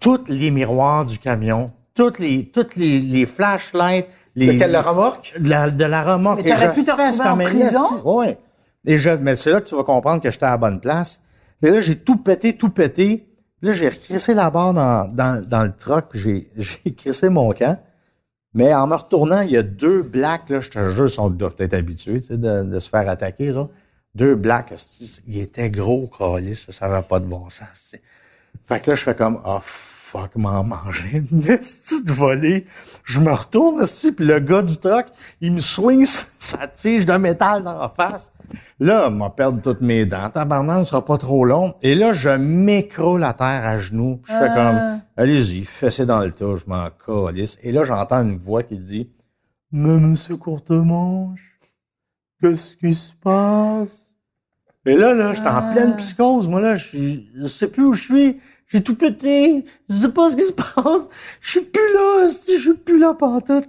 tous les miroirs du camion, toutes les, toutes les, les flashlights, les, Lequel, la remorque? de la, de la remorque. Mais t'aurais pu te retrouver en prison? Ouais. Et je, mais c'est là que tu vas comprendre que j'étais à la bonne place. Là, j'ai tout pété, tout pété. Là, j'ai recrissé la barre dans, dans, dans le truck, puis j'ai, crissé mon camp. Mais en me retournant, il y a deux blacks, là, je te jure, ils doivent être habitués, de, de se faire attaquer, là. Deux blacks, esti, ils étaient gros, calices, ça, ça avait pas de bon sens, tu. Fait que là, je fais comme, oh fuck, m'en manger une esti de volée. Je me retourne, esti, puis le gars du truck, il me swing sa tige de métal dans la face. Là, m'a perdre toutes mes dents. Tabarnak, ce sera pas trop long. Et là, je m'écroule à terre à genoux. puis Je fais comme, allez-y, fessez dans le tas, je m'en calisse. Et là, j'entends une voix qui dit, mais monsieur Courtemanche, qu'est-ce qui se passe? Et là, là, j'étais en pleine psychose. Moi, là, je, je sais plus où je suis. J'ai tout pété. Je sais pas ce qui se passe. Je suis plus là, je suis plus là pantoute.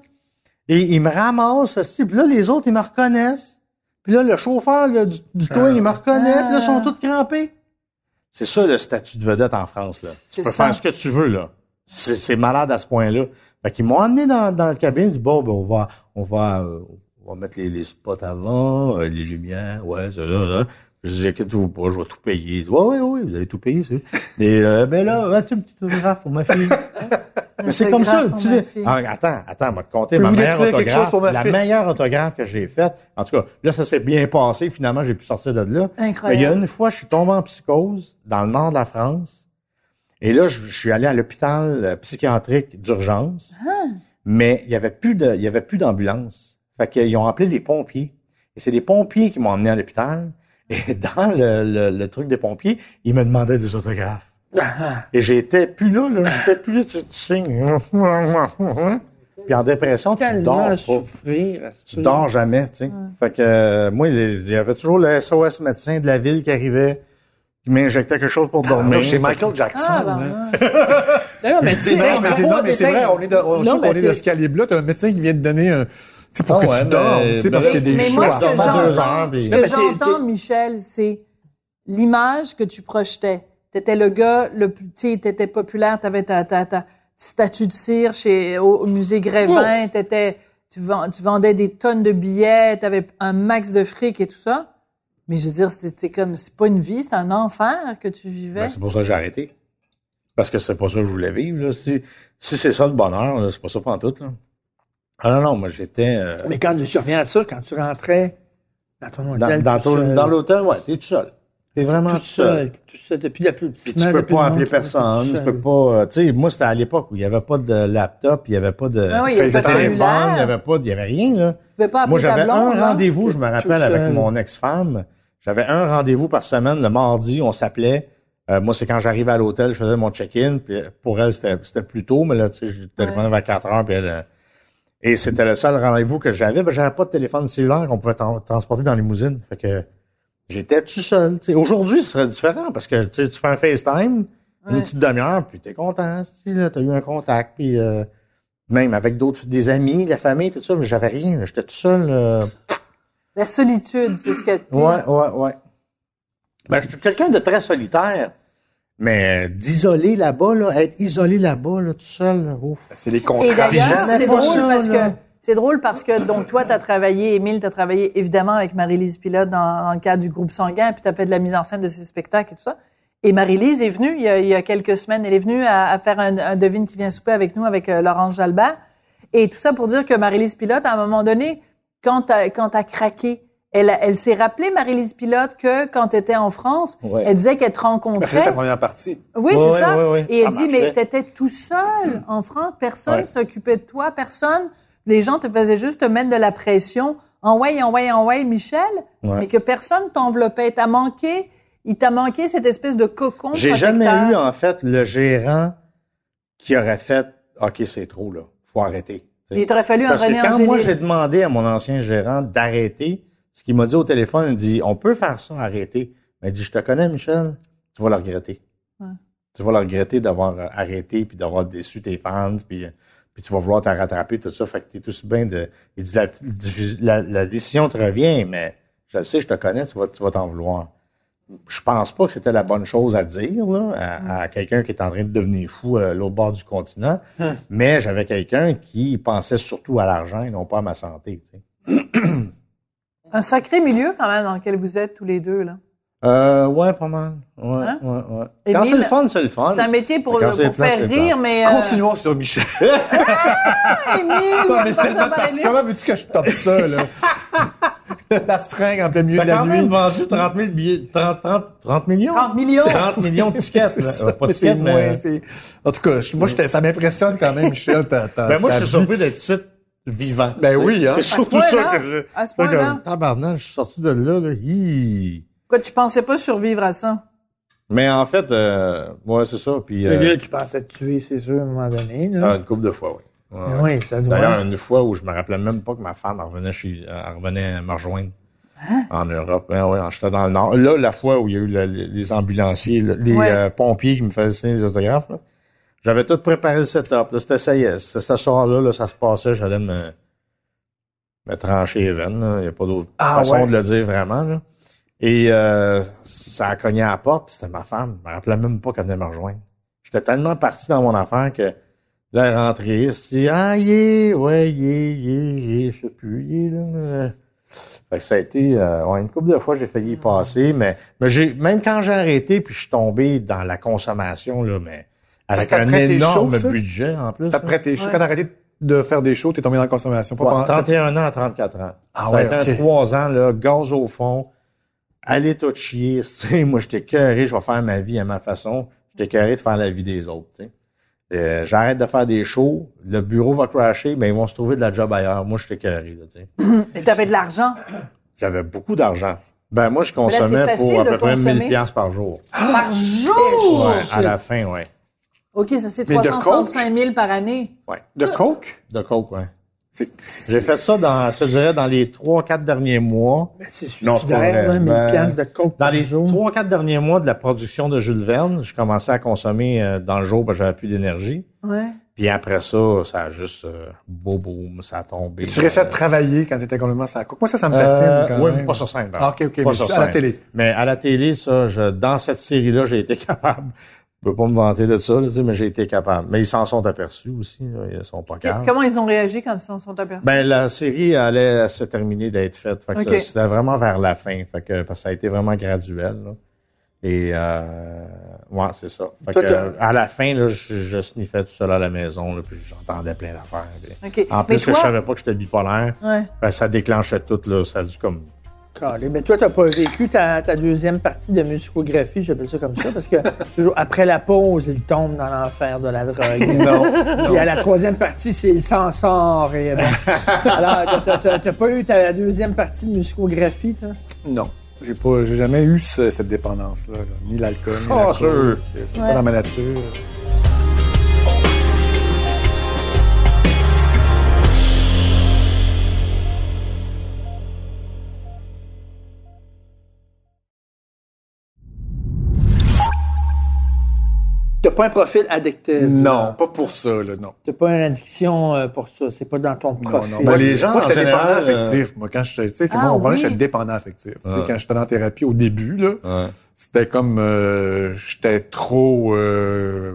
Et il me ramasse, esti. Puis là, les autres, ils me reconnaissent. Puis là, le chauffeur là, du, du towing, il me reconnaît. Puis là, ils sont tous crampés. C'est ça, le statut de vedette en France, là. Tu peux ça. faire ce que tu veux, là. C'est c'est malade à ce point-là. Fait qu'ils m'ont emmené dans, dans le cabine. Ils disent, bon, ben, on va, on va, euh, on va mettre les, les spots avant, euh, les lumières, ouais, ça, là, là. Je dis, inquiétez-vous pas, je vais tout payer. Ils disent, ouais, ouais, ouais, vous allez tout payer, c'est. Et, euh, ben là, as-tu un petit autographe pour ma fille? Mais c'est comme ça, tu ma fille. Ah, attends, attends, on va te compter ma meilleure détruire quelque chose autographe. pour ma la fille? meilleure autographe que j'ai faite. En tout cas, là, ça s'est bien passé. Finalement, j'ai pu sortir de là. Incroyable. Mais il y a une fois, je suis tombé en psychose dans le nord de la France. Et là, je, je suis allé à l'hôpital euh, psychiatrique d'urgence. Mais il y avait plus de, il y avait plus d'ambulance. Fait qu'ils ont appelé les pompiers. Et c'est les pompiers qui m'ont emmené à l'hôpital. Et dans le, le, le truc des pompiers, ils me demandaient des autographes. Et j'étais plus là, là. J'étais plus là, tu signes. Puis en dépression, tu dors pas. souffrir. Tu dors jamais, tu sais. Fait que euh, moi, il y avait toujours le SOS médecin de la ville qui arrivait, qui m'injectait quelque chose pour dormir. C'est Michael Jackson. Ah, ben, hein. Non, mais tu sais, Non, mais c'est vrai, on est de, on, Non, on est de ce calibre-là. T'as un médecin qui vient te donner un, sais, pour Ah que ouais, tu mais- dormes, sais, parce mais- qu'il y a des mais moi, ce que j'entends, heures, puis- ce Michel, c'est l'image que tu projetais. T'étais le gars, le plus, tu t'étais populaire, t'avais ta, ta, ta statue de cire chez, au, au musée Grévin, t'étais, tu, vend- tu vendais des tonnes de billets, t'avais un max de fric et tout ça. Mais je veux dire, c'était comme, c'est pas une vie, c'est un enfer que tu vivais. Ben, c'est pour ça que j'ai arrêté. Parce que c'est pas ça que je voulais vivre. Là. Si, si c'est ça le bonheur, là, c'est pas ça pour tout. Là. Ah non, non, moi j'étais euh, Mais quand tu reviens à ça, quand tu rentrais dans ton dans, hôtel, dans, seul, dans l'hôtel, ouais, t'es tout seul. T'es vraiment tout tout seul. seul, tout seul, depuis la plus Puis tu peux pas appeler personne, tu peux pas. euh, Tu sais, moi c'était à l'époque où il y avait pas de laptop, il y avait pas de Ah oui, il y avait pas de téléphone, cellulaire. il y avait pas, il y avait rien là. tu pouvais pas appeler Moi, j'avais un là. rendez-vous, je me rappelle, avec mon ex-femme. J'avais un rendez-vous par semaine. Le mardi, on s'appelait. Euh, moi, c'est quand j'arrivais à l'hôtel, je faisais mon check-in. Puis pour elle, c'était c'était plus tôt, mais là, tu sais, je téléphonais vers 4 heures. Puis elle, euh, et c'était le seul rendez-vous que j'avais. Ben, j'avais pas de téléphone cellulaire qu'on pouvait tran- transporter dans les limousines. Fait que j'étais tout seul. Aujourd'hui, ce serait différent parce que tu fais un FaceTime, une petite demi-heure, puis t'es content. Tu t'as eu un contact, puis... Euh, même avec d'autres, des amis, la famille, tout ça, mais j'avais rien. là. J'étais tout seul. euh, La solitude, c'est ce que tu Ouais, ouais, ouais. Ben, je suis quelqu'un de très solitaire. Mais d'isoler là-bas, là, être isolé là-bas, là, tout seul, là, ouf. C'est les Et contrastes. d'ailleurs, J'aimais c'est drôle ça, parce là. que c'est drôle parce que donc toi t'as travaillé, Émile t'as travaillé évidemment avec Marie-Lise Pilote dans, dans le cadre du groupe sanguin, puis t'as fait de la mise en scène de ses spectacles et tout ça. Et Marie-Lise est venue il y, a, il y a quelques semaines, elle est venue à, à faire un, un devine qui vient souper avec nous avec euh, Laurence Jalbert. Et tout ça pour dire que Marie-Lise Pilote, à un moment donné, quand t'as quand t'as craqué, elle, elle s'est rappelée Marie-Lise Pilote que quand t'étais en France, Ouais. elle disait qu'elle te Elle a fait rencontrait. sa première partie. Oui, Ouais, c'est ouais, ça. ouais, ouais. Et Ça elle dit, marchait. mais t'étais tout seul en France, personne Ouais. s'occupait de toi, personne. Les gens te faisaient juste te mettre de la pression. En ouais, en ouais, en ouais, Michel. Ouais. Mais que personne t'enveloppait. T'as manqué, il t'a manqué cette espèce de cocon J'ai jamais eu, en fait, le gérant qui aurait fait, OK, c'est trop, là. Faut arrêter. Tu. Il t'aurait fallu un Parce que René quand moi, j'ai demandé à mon ancien gérant d'arrêter, ce qu'il m'a dit au téléphone, il dit, on peut faire ça, arrêter. Mais il dit, je te connais, Michel, tu vas le regretter. Ouais. Tu vas le regretter d'avoir euh, arrêté, puis d'avoir déçu tes fans, puis, euh, puis tu vas vouloir te rattraper, tout ça. Fait que t'es tout bien de... Il dit, la, la, la décision te revient, mais je le sais, je te connais, tu vas, tu vas t'en vouloir. Je pense pas que c'était la bonne chose à dire là, à, à quelqu'un qui est en train de devenir fou à l'autre bord du continent, mais j'avais quelqu'un qui pensait surtout à l'argent et non pas à ma santé. tu sais. Un sacré milieu quand même dans lequel vous êtes tous les deux là. Euh, ouais, pas mal. Ouais, Hein? ouais, ouais. Et Quand c'est le fun, c'est le fun. C'est un métier pour, plate, faire rire, mais... euh, Continuons sur Michel. Émile, Non, mais c'était pas parce comment veux-tu que je tape ça, là? La seringue en plein milieu de la quand même nuit. vendu 30 000 billets, 30, 30, 30 millions? 30 millions. 30 millions de tickets. C'est là. Euh, Pas de mais c'est tickets, mais... moins, c'est- En tout cas, moi, ça m'impressionne quand même, Michel. ta- ta- Ben moi, ta je suis surpris d'être ici vivant. Ben oui, hein. C'est ce surtout ça que je... à ce point-là. comme, Tabarnak, je suis sorti de là, là. hi. Pourquoi tu pensais pas survivre à ça? Mais en fait, euh, ouais, c'est ça. Puis, euh, Là, tu pensais te tuer, c'est sûr, à un moment donné. Là. ah, une couple de fois, oui. Ouais, oui, ça doit. D'ailleurs, une fois où je me rappelais même pas que ma femme elle revenait chez, elle revenait me rejoindre en Europe. Ouais, ouais, j'étais dans le Nord. Là, la fois où il y a eu le- les ambulanciers, le- les Ouais. euh, pompiers qui me faisaient signer des autographes, là, j'avais tout préparé le setup. Là, c'était ça y est. C'était ce soir-là, là, ça se passait, j'allais me, me trancher les veines. Il n'y a pas d'autre Ah, façon ouais. de le dire vraiment. Là. Et euh, ça a cogné à la porte, puis c'était ma femme. Je me rappelais même pas qu'elle venait me rejoindre. J'étais tellement parti dans mon affaire que là, elle est rentrée, elle s'est dit, ah, est, ouais, est, il est, je sais plus, est, là. Fait que ça a été, euh, ouais, une couple de fois, j'ai failli y passer, mais, mais j'ai, même quand j'ai arrêté, puis je suis tombé dans la consommation, là, mais avec un énorme shows, budget, en plus. Après tes shows, quand t'as arrêté de faire des shows, t'es tombé dans la consommation. Pas Ouais, pendant- 31 ans à 34 ans. Ah ça ouais, a été un 3 ans, là, gaz au fond, aller tout chier. Tu sais, moi, j'étais carré, je vais faire ma vie à ma façon. J'étais carré de faire la vie des autres, tu sais. Euh, J'arrête de faire des shows, le bureau va crasher, mais ils vont se trouver de la job ailleurs. Moi, j'étais carré, là, tu sais. Mais t'avais de l'argent? J'avais beaucoup d'argent. Ben, moi, je là, consommais facile pour à peu près consommer. 1000 piastres par jour. Par jour! Ouais, à la fin, ouais. OK, ça c'est Mais de 365 000 par année. Ouais. De coke? De coke, ouais. C'est- J'ai fait ça dans, je te dirais, dans les trois, quatre derniers mois. C'est Non, c'est suicidaire, là, 1000 Ben, piastres de coke Dans les trois, quatre derniers mois de la production de Jules Verne, je commençais à consommer euh, dans le jour parce que j'avais plus d'énergie. Ouais. Puis après ça, ça a juste euh, beau boum, ça a tombé. Tu restais à travailler quand t'étais complètement sur la coke. Moi, ça, ça me fascine Euh, quand oui, même. mais pas sur scène. par Ah, ok, ok, Pas mais sur à la télé. Mais à la télé, ça, je, dans cette série-là, j'ai été capable. Je peux pas me vanter de ça, là, tu sais, mais j'ai été capable. Mais ils s'en sont aperçus aussi. là, ils sont pas calmes. Comment ils ont réagi quand ils s'en sont aperçus? Ben, la série allait se terminer d'être faite. Fait que Ok. ça- c'était vraiment vers la fin. Fait que, parce que ça a été vraiment graduel, là. Et, euh, ouais, c'est ça. Fait Toi, que, euh, à la fin, là, je, je sniffais tout seul à la maison, là, puis j'entendais plein d'affaires. puis- OK. En plus, que je savais pas que j'étais bipolaire. Ouais. Ben, ça déclenchait tout, là. Ça a dû comme, Mais toi, t'as pas vécu ta, ta deuxième partie de musicographie, j'appelle ça comme ça, parce que toujours après la pause, il tombe dans l'enfer de la drogue. Non. Puis à la troisième partie, c'est il s'en sort. Et, bon. Alors, t'as- t'as t'as pas eu ta deuxième partie de musicographie, toi? Non. J'ai pas, j'ai jamais eu ce- cette dépendance-là, là. ni l'alcool, ni la coke. C'est c'est Ouais. pas dans ma nature. T'as pas un profil addictif. Non, pas pour ça, là, non. T'as pas une addiction euh, pour ça? C'est pas dans ton Non, profil? non. Moi, les gens, moi, en j'étais dépendant général, euh, affectif. Moi, quand j'étais, tu sais, Ah, moi, oui. j'étais dépendant affectif. Tu sais, Ouais. quand j'étais en thérapie au début, là, c'était comme, euh, j'étais trop, euh,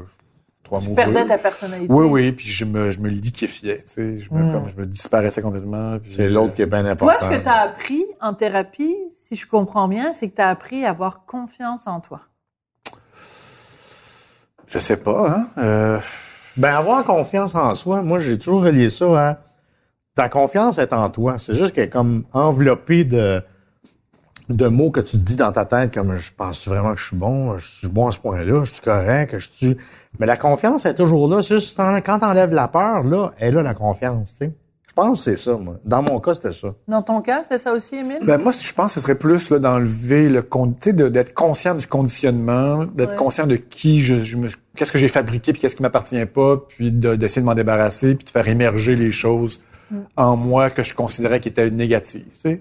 trop Tu perdais ta personnalité. Oui, oui, puis je me, je me liquéfiais, tu sais, je me, Mm. comme, je me disparaissais complètement. puis- C'est l'autre qui est bien important. Toi, ce que tu as appris en thérapie, si je comprends bien, c'est que tu as appris à avoir confiance en toi. Je sais pas, hein. Euh, Ben, avoir confiance en soi, moi, j'ai toujours relié ça à ta confiance est en toi. C'est juste qu'elle est comme enveloppée de, de mots que tu te dis dans ta tête, comme je pense vraiment que je suis bon, je suis bon à ce point-là, je suis correct, je suis. Mais la confiance est toujours là. C'est juste quand t'enlèves la peur, là, elle a la confiance, tu sais. Je pense que c'est ça, moi. Dans mon cas, c'était ça. Dans ton cas, c'était ça aussi, Émile? Ben moi, je pense que ce serait plus là, d'enlever le con- tu sais, d'être conscient du conditionnement, d'être Ouais. conscient de qui je, je me, qu'est-ce que j'ai fabriqué puis qu'est-ce qui m'appartient pas, puis de- d'essayer de m'en débarrasser, puis de faire émerger les choses Mm. en moi que je considérais qui étaient négatives. Tu sais,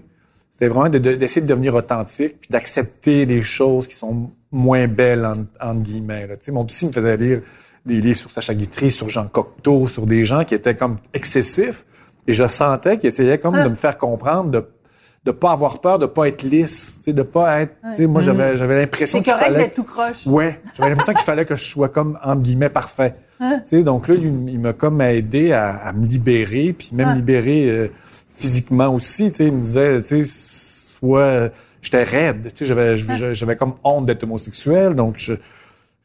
c'était vraiment de- de- d'essayer de, devenir authentique, puis d'accepter les choses qui sont moins belles en- entre guillemets. Là. Tu sais, mon psy me faisait lire des livres sur Sacha Guitry, sur Jean Cocteau, sur des gens qui étaient comme excessifs, et je sentais qu'ils essayaient comme Ah. de me faire comprendre de de pas avoir peur, de pas être lisse, tu sais, de pas être. Moi, j'avais j'avais l'impression C'est qu'il correct fallait. d'être tout croche. Ouais, j'avais l'impression qu'il fallait que je sois comme entre guillemets parfait. Hein? Tu sais, donc là, il, il m'a comme aidé à, à me libérer, puis même Ah. libérer euh, physiquement aussi. Tu sais, il me disait, tu sais, soit j'étais raide, tu sais, j'avais Ah. j'avais comme honte d'être homosexuel, donc je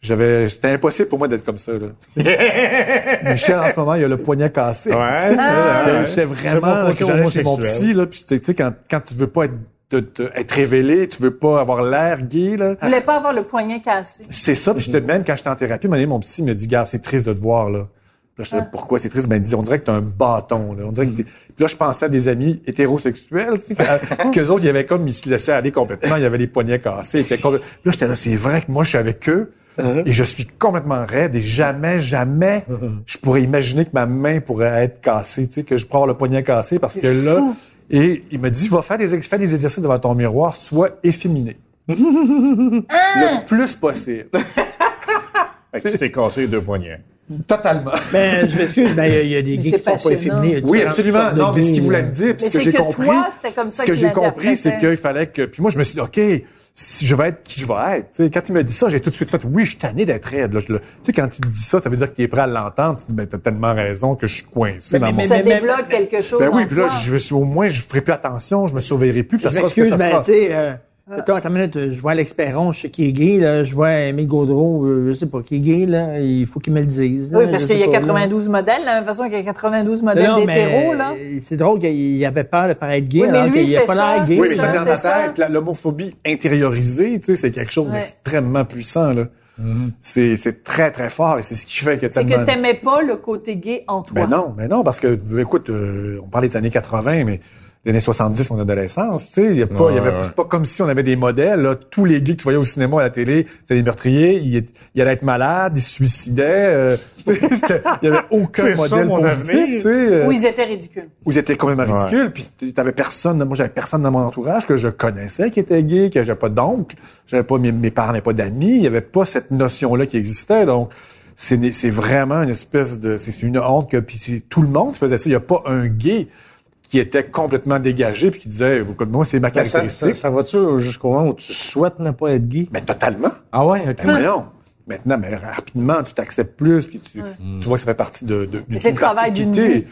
j'avais c'était impossible pour moi d'être comme ça là. Michel en ce moment il a le poignet cassé. Ouais. Ah. Euh, J'étais vraiment j'allais chez mon psy là, puis tu sais quand quand tu veux pas être de- de- être révélé, tu veux pas avoir l'air gay là. Tu voulais pas avoir le poignet cassé. C'est ça, puis j'étais même quand j'étais en thérapie, mon, mon psy me dit "Gars, c'est triste de te voir là." Puis Là, je dis, pourquoi c'est triste? Ben, il dit, on dirait que t'as un bâton, là. On dirait que t'es- Puis là, je pensais à des amis hétérosexuels, tu sais, que- qu'eux autres, il y avait comme, ils se laissaient aller complètement, il y avait les poignets cassés. Puis là, j'étais là, c'est vrai que moi, je suis avec eux, et je suis complètement raide, et jamais, jamais, je pourrais imaginer que ma main pourrait être cassée, tu sais, que je pourrais avoir le poignet cassé, parce que là, et il me dit, va faire des, fais des exercices devant ton miroir, sois efféminé. Le plus possible. Fait que tu t'es cassé les deux poignets. Totalement. Ben, je m'excuse, mais il y a- il y, a des gays qui sont pas efféminés. Oui, absolument. Non, mais ce qu'il voulait me dire, puis ce que c'est j'ai que compris, toi, c'était comme ça ce que j'ai compris, c'est qu'il fallait que. Puis moi, je me suis dit, ok, si je vais être qui je vais être. Tu sais, quand il me dit ça, j'ai tout de suite fait, oui, je suis tanné d'être raide. Là. Je le- Tu sais, quand il te dit ça, ça veut dire qu'il est prêt à l'entendre. Tu te dis, ben, t'as tellement raison que je suis coincé Mais- dans mon. mais- Ça mais- débloque quelque chose ben oui, puis là, je suis au moins, je ferai plus attention, je me surveillerai plus. puis Je ça sera ce que ça mais sera. tu sais, euh, attends, attends une minute, je vois Alex Perron, je sais qu'il est gay, là, je vois Émile Gaudreau, euh, je sais pas, qui est gay, là, il faut qu'il me le dise. là, Oui, parce qu'il y a pas, là. 92 modèles, de la même façon qu'il y a 92 modèles Non, mais, d'hétéros, là. euh, C'est drôle qu'il avait peur de paraître gay, Oui, mais alors lui, qu'il a c'était pas ça, l'air gay. Oui, mais c'est ça, ça, c'est dans ta tête. La- L'homophobie intériorisée, tu sais, c'est quelque chose Ouais. d'extrêmement puissant, là. C'est, c'est très, très fort et c'est ce qui fait que C'est que t'aimais pas le côté gay en toi. Ben non, mais non, parce que, écoute, euh, on parle des années 80, mais les années 70, mon adolescence, tu sais, il y a pas, il y avait Ouais, ouais. c'est pas comme si on avait des modèles, là. Tous les gays que tu voyais au cinéma, à la télé, c'était des meurtriers, ils, ils allaient être malades, ils se suicidaient, euh, tu sais, c'était- il y avait aucun ça, modèle mon positif, avenir. tu sais. euh, Où ils étaient ridicules. où ils étaient complètement Ouais. ridicules, puis t'avais personne, moi j'avais personne dans mon entourage que je connaissais qui était gay, que j'avais pas d'oncle, j'avais pas mes, mes parents n'avaient pas d'amis, il y avait pas cette notion-là qui existait, donc c'est vraiment une espèce de c'est une honte que puis tout le monde faisait ça, il y a pas un gay qui était complètement dégagé puis qui disait écoute moi c'est ma Mais ça, ça, caractéristique. ça va-tu jusqu'au moment où tu souhaites ne pas être gay? Mais totalement. Ah ouais, ok. Ben non. Maintenant, mais rapidement, tu t'acceptes plus, puis tu, tu vois que ça fait partie de, de c'est le travail d'une vie.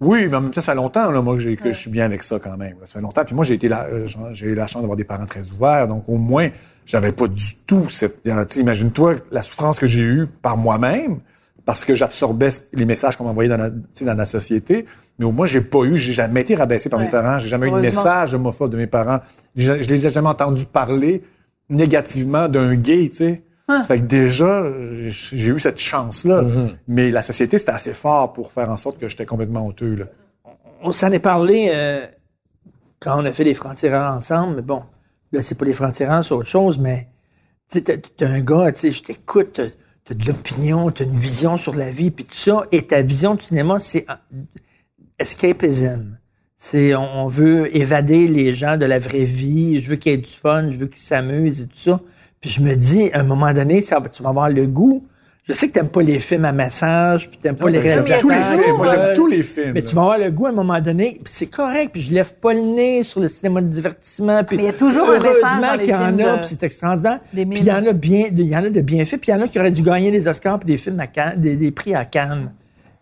Oui, mais en même temps, ça fait longtemps, là, moi, que, j'ai- que je suis bien avec ça quand même. là. Ça fait longtemps. Puis moi, j'ai été là, euh, j'ai eu la chance d'avoir des parents très ouverts, donc au moins, j'avais pas du tout cette. tu sais, Imagine-toi la souffrance que j'ai eue par moi-même, parce que j'absorbais les messages qu'on m'envoyait dans la, tu sais, dans la société. Mais au moins, j'ai pas eu, j'ai jamais été rabaissé par Ouais. mes parents, j'ai jamais eu de message homophobe de mes parents. Je, je les ai jamais entendus parler négativement d'un gay, tu sais. Hein. Ça fait que déjà, j'ai eu cette chance-là. Mm-hmm. Mais la société, c'était assez fort pour faire en sorte que j'étais complètement honteux, là. On s'en est parlé euh, quand on a fait les francs-tireurs ensemble, mais bon, là, c'est pas les francs-tireurs, c'est autre chose, mais tu t'es t'es un gars, tu sais, je t'écoute, t'as- de l'opinion, t'as une vision sur la vie, puis tout ça, et ta vision du cinéma, c'est escapism. C'est, on, on veut évader les gens de la vraie vie, je veux qu'il y ait du fun, je veux qu'ils s'amusent et tout ça. Puis je me dis, à un moment donné, ça, va- tu vas avoir le goût Je sais que t'aimes pas les films à massage, puis t'aimes pas les tous films. Moi, j'aime tous les films. Mais tu vas avoir le goût à un moment donné, puis c'est correct, puis je lève pas le nez sur le cinéma de divertissement. Puis Mais il y a toujours un message heureusement dans les qu'il y en films a, de- puis c'est extraordinaire. Puis il y en a bien, il y en a de bien faits, puis il y en a qui auraient dû gagner des Oscars puis des films à Cannes, des, des prix à Cannes.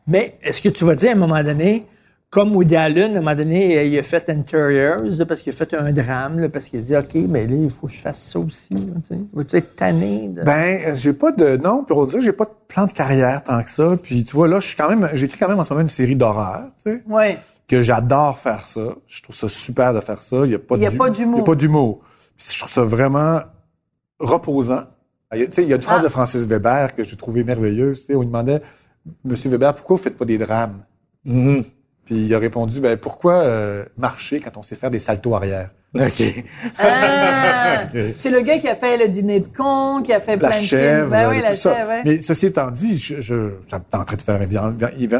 Mais est-ce que tu vas dire à un moment donné, comme Woody Allen, à un moment donné, il a fait Interiors, là, parce qu'il a fait un drame, là, parce qu'il a dit, OK, mais là, il faut que je fasse ça aussi. là, tu sais. Vas-tu être tanné? De... Ben, euh, j'ai pas de non, pour dire, j'ai pas de plan de carrière tant que ça. Puis tu vois là, je suis quand même, j'écris quand même en ce moment une série d'horreur, tu sais, Ouais. que j'adore faire ça. Je trouve ça super de faire ça. Il y a pas Il y a d'hu- pas d'humour. Il y a pas d'humour. Puis je trouve ça vraiment reposant. Il y a, tu sais, il y a une phrase Ah. de Francis Weber que j'ai trouvée merveilleuse, tu sais, où il demandait Monsieur Weber, pourquoi vous faites pas des drames Mhm. Puis il a répondu ben pourquoi euh, marcher quand on sait faire des saltos arrière? OK. Ah, C'est le gars qui a fait le dîner de con, qui a fait la plein de chèvre, films. Ben oui, tout la chèvre, ouais. Mais ceci étant dit, je, je, ça me tenterait de faire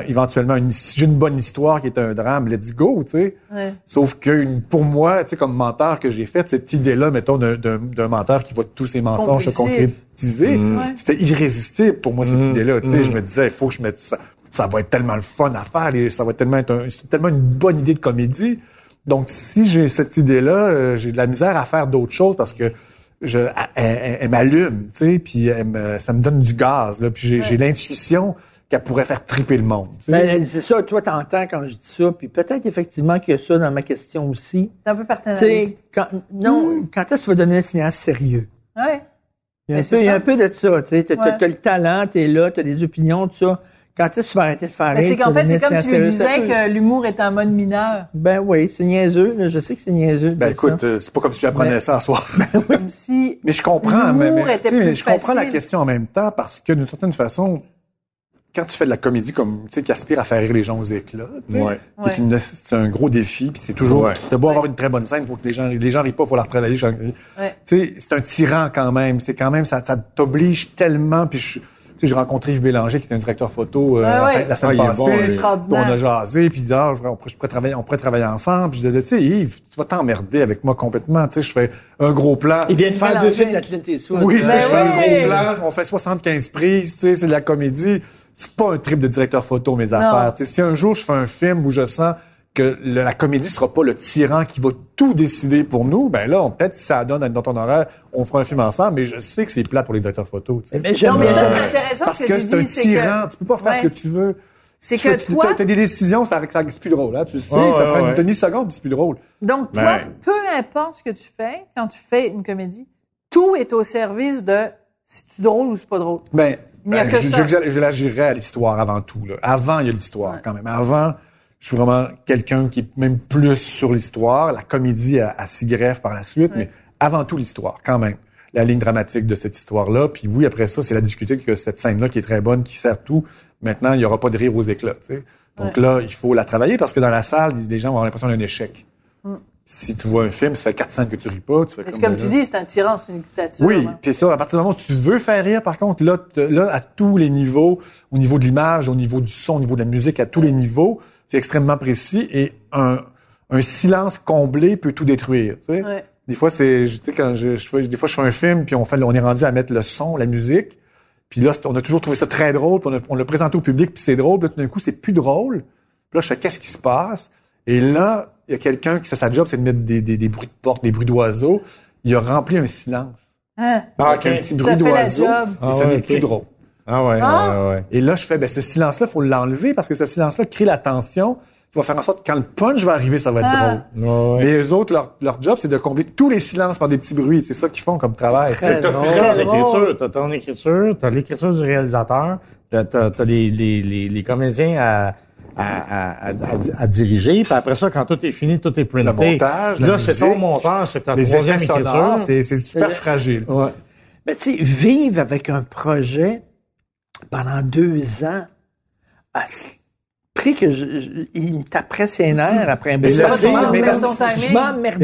éventuellement une, si j'ai une bonne histoire qui est un drame, let's go, tu sais. Ouais. Sauf que une- pour moi, tu sais, comme menteur que j'ai fait, cette idée-là, mettons, d'un, d'un, d'un menteur qui voit tous ses mensonges se concrétiser, Ouais. c'était irrésistible pour moi, cette Mm. idée-là. Tu sais, Mm. je me disais, il faut que je mette ça. Ça va être tellement le fun à faire, et ça va tellement être un- c'est tellement une bonne idée de comédie. Donc, si j'ai cette idée-là, euh, j'ai de la misère à faire d'autres choses parce que je, elle, elle- elle m'allume, tu sais, puis elle me- ça me donne du gaz, là, puis j'ai, l'intuition qu'elle pourrait faire triper le monde. tu sais. Ben, c'est ça, toi, t'entends quand je dis ça, puis peut-être effectivement qu'il y a ça dans ma question aussi. C'est un peu paternaliste. quand, non, quand est-ce que tu vas donner un cinéaste sérieux? Ouais. Il y a, un Mais peu, c'est il y a ça. un peu de ça, tu sais. T'as, t'as- Ouais. t'as le talent, t'es là, t'as des opinions, tout ça. Quand est-ce que tu vas arrêter de faire Mais rire, c'est qu'en fait, c'est comme tu lui disais que l'humour est un mode mineur. Ben oui, c'est niaiseux, là. Je sais que c'est niaiseux. de Ben écoute, euh, c'est pas comme si j'apprenais Mais- ça à soi. Comme si. Mais je comprends, L'humour mais, mais, était tu sais, plus je comprends la question en même temps parce que d'une certaine façon, quand tu fais de la comédie comme tu sais qui aspire à faire rire les gens aux éclats, tu sais, Ouais. c'est Ouais. c'est un gros défi puis c'est toujours Ouais. c'est beau avoir une très bonne scène, faut que les gens les gens rient pas, faut la retravailler. Tu sais, c'est un tyran quand même, c'est quand même ça, ça t'oblige tellement puis je sais, j'ai rencontré Yves Bélanger, qui est un directeur photo, euh, ouais. fait, la semaine Ah, passée. bon, on a jasé, puis il dit, ah, je, on pourrait, je pourrais travailler, on pourrait travailler ensemble. Puis je disais, tu sais, Yves, tu vas t'emmerder avec moi complètement. Tu sais, je fais un gros plan. Il vient de faire deux films d'Atlanta Eastwood. Oui, Euh, je Ben fais un gros plan, on fait 75 prises, tu sais, c'est de la comédie. C'est pas un trip de directeur photo, mes affaires. Tu sais, si un jour je fais un film où je sens que le- la comédie sera pas le tyran qui va tout décider pour nous, ben là, on- peut-être si ça donne dans ton horaire, on fera un film ensemble, mais je sais que c'est plat pour les directeurs photo. tu sais. Mais j'aime Non, mais ça, c'est intéressant Parce ce que, que tu c'est un dis. c'est tyran, que- tu peux pas faire Ouais. ce que tu veux. C'est Tu- que tu- toi- t'as des décisions, ça, ça c'est plus drôle, hein, tu sais, Ouais, ça ouais, prend ouais. une demi-seconde, puis c'est plus drôle. Donc, toi, peu importe ce que tu fais, quand tu fais une comédie, tout est au service de si tu drôle ou c'est pas drôle. Ben, Il n'y a ben, que je, ça. je, je l'agirais à l'histoire avant tout. Là. Avant, il y a l'histoire quand même. Avant, je suis vraiment quelqu'un qui est même plus sur l'histoire. La comédie a, a s'y greffe par la suite, mais avant tout l'histoire quand même. La ligne dramatique de cette histoire-là. Puis oui, après ça, c'est la difficulté que cette scène-là qui est très bonne, qui sert tout. Maintenant, il n'y aura pas de rire aux éclats. Donc là, il faut la travailler parce que dans la salle, les gens vont avoir l'impression d'un échec. Si tu vois un film, ça fait quatre scènes que tu ris pas. Tu fais Parce que comme, comme ben tu dis, c'est un tyran, c'est une dictature. oui, hein. puis ça, à partir du moment où tu veux faire rire, par contre, là, là, à tous les niveaux, au niveau de l'image, au niveau du son, au niveau de la musique, à tous les niveaux, c'est extrêmement précis et un, un silence comblé peut tout détruire. Tu sais. Ouais. Des fois, c'est, je- tu sais, quand je, je fais, des fois, je fais un film, puis on fait, on est rendu à mettre le son, la musique, puis là, on a toujours trouvé ça très drôle, puis on, a- on l'a présenté au public, puis c'est drôle, puis là, tout d'un coup, c'est plus drôle. Puis là, je fais, qu'est-ce qui se passe? Et là, il y a quelqu'un qui, ça, sa job, c'est de mettre des, des, des bruits de porte, des bruits d'oiseaux. Il a rempli un silence. Hein? Ah, un petit Ça bruit fait la d'oiseau. job. Et Ah ça ouais, n'est plus drôle. Ah ouais, Ah! ouais, ouais. Et là, je fais, ben, ce silence-là, faut l'enlever parce que ce silence-là crée la tension qui va faire en sorte que quand le punch va arriver, ça va être Ah. drôle. Ouais, ouais. Mais eux autres, leur, leur job, c'est de combler tous les silences par des petits bruits. C'est ça qu'ils font comme travail. Drôle. plusieurs écritures. T'as ton écriture, t'as l'écriture du réalisateur, t'as, t'as, t'as les, les, les, les comédiens à, à, à, à, à diriger. Puis après ça, quand tout est fini, tout est printé. Le montage, Là, c'est ton monteur, c'est ta Les troisième écriture. c'est, c'est super fragile. Ouais. Mais tu sais, vivre avec un projet pendant deux ans, à ce prix que je, je- il me taperait ses nerfs après un Je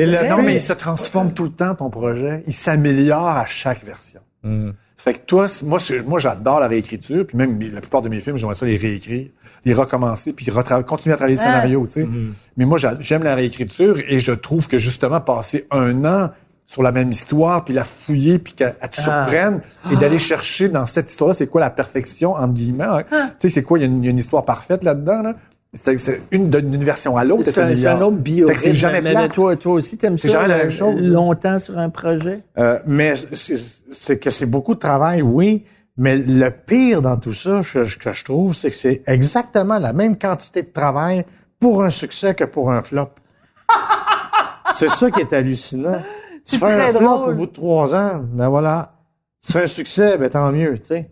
là, non, mais il se transforme tout le temps, ton projet. Il s'améliore à chaque version. Mm. Ça fait que toi, moi, moi, j'adore la réécriture, puis même la plupart de mes films, j'aimerais ça les réécrire, les recommencer, puis continuer à travailler le Ah. scénario, tu sais. Mais moi, j'a- j'aime la réécriture et je trouve que justement, passer un an sur la même histoire, puis la fouiller, puis qu'elle elle te Ah. surprenne, et d'aller chercher dans cette histoire-là, c'est quoi la perfection, entre guillemets. hein? Ah. Tu sais, c'est quoi, il y, a une- il y a une histoire parfaite là-dedans, là? C'est une d'une version à l'autre. C'est un, un c'est un autre que c'est jamais mais, mais toi, toi aussi, t'aimes ça? C'est jamais la même chose. Longtemps sur un projet? Euh, mais c'est c'est que c'est beaucoup de travail, oui. Mais le pire dans tout ça, je- que je trouve, c'est que c'est exactement la même quantité de travail pour un succès que pour un flop. c'est ça qui est hallucinant. Tu C'est fais un très flop drôle. au bout de trois ans, ben voilà. Tu fais un succès, ben tant mieux, tu sais.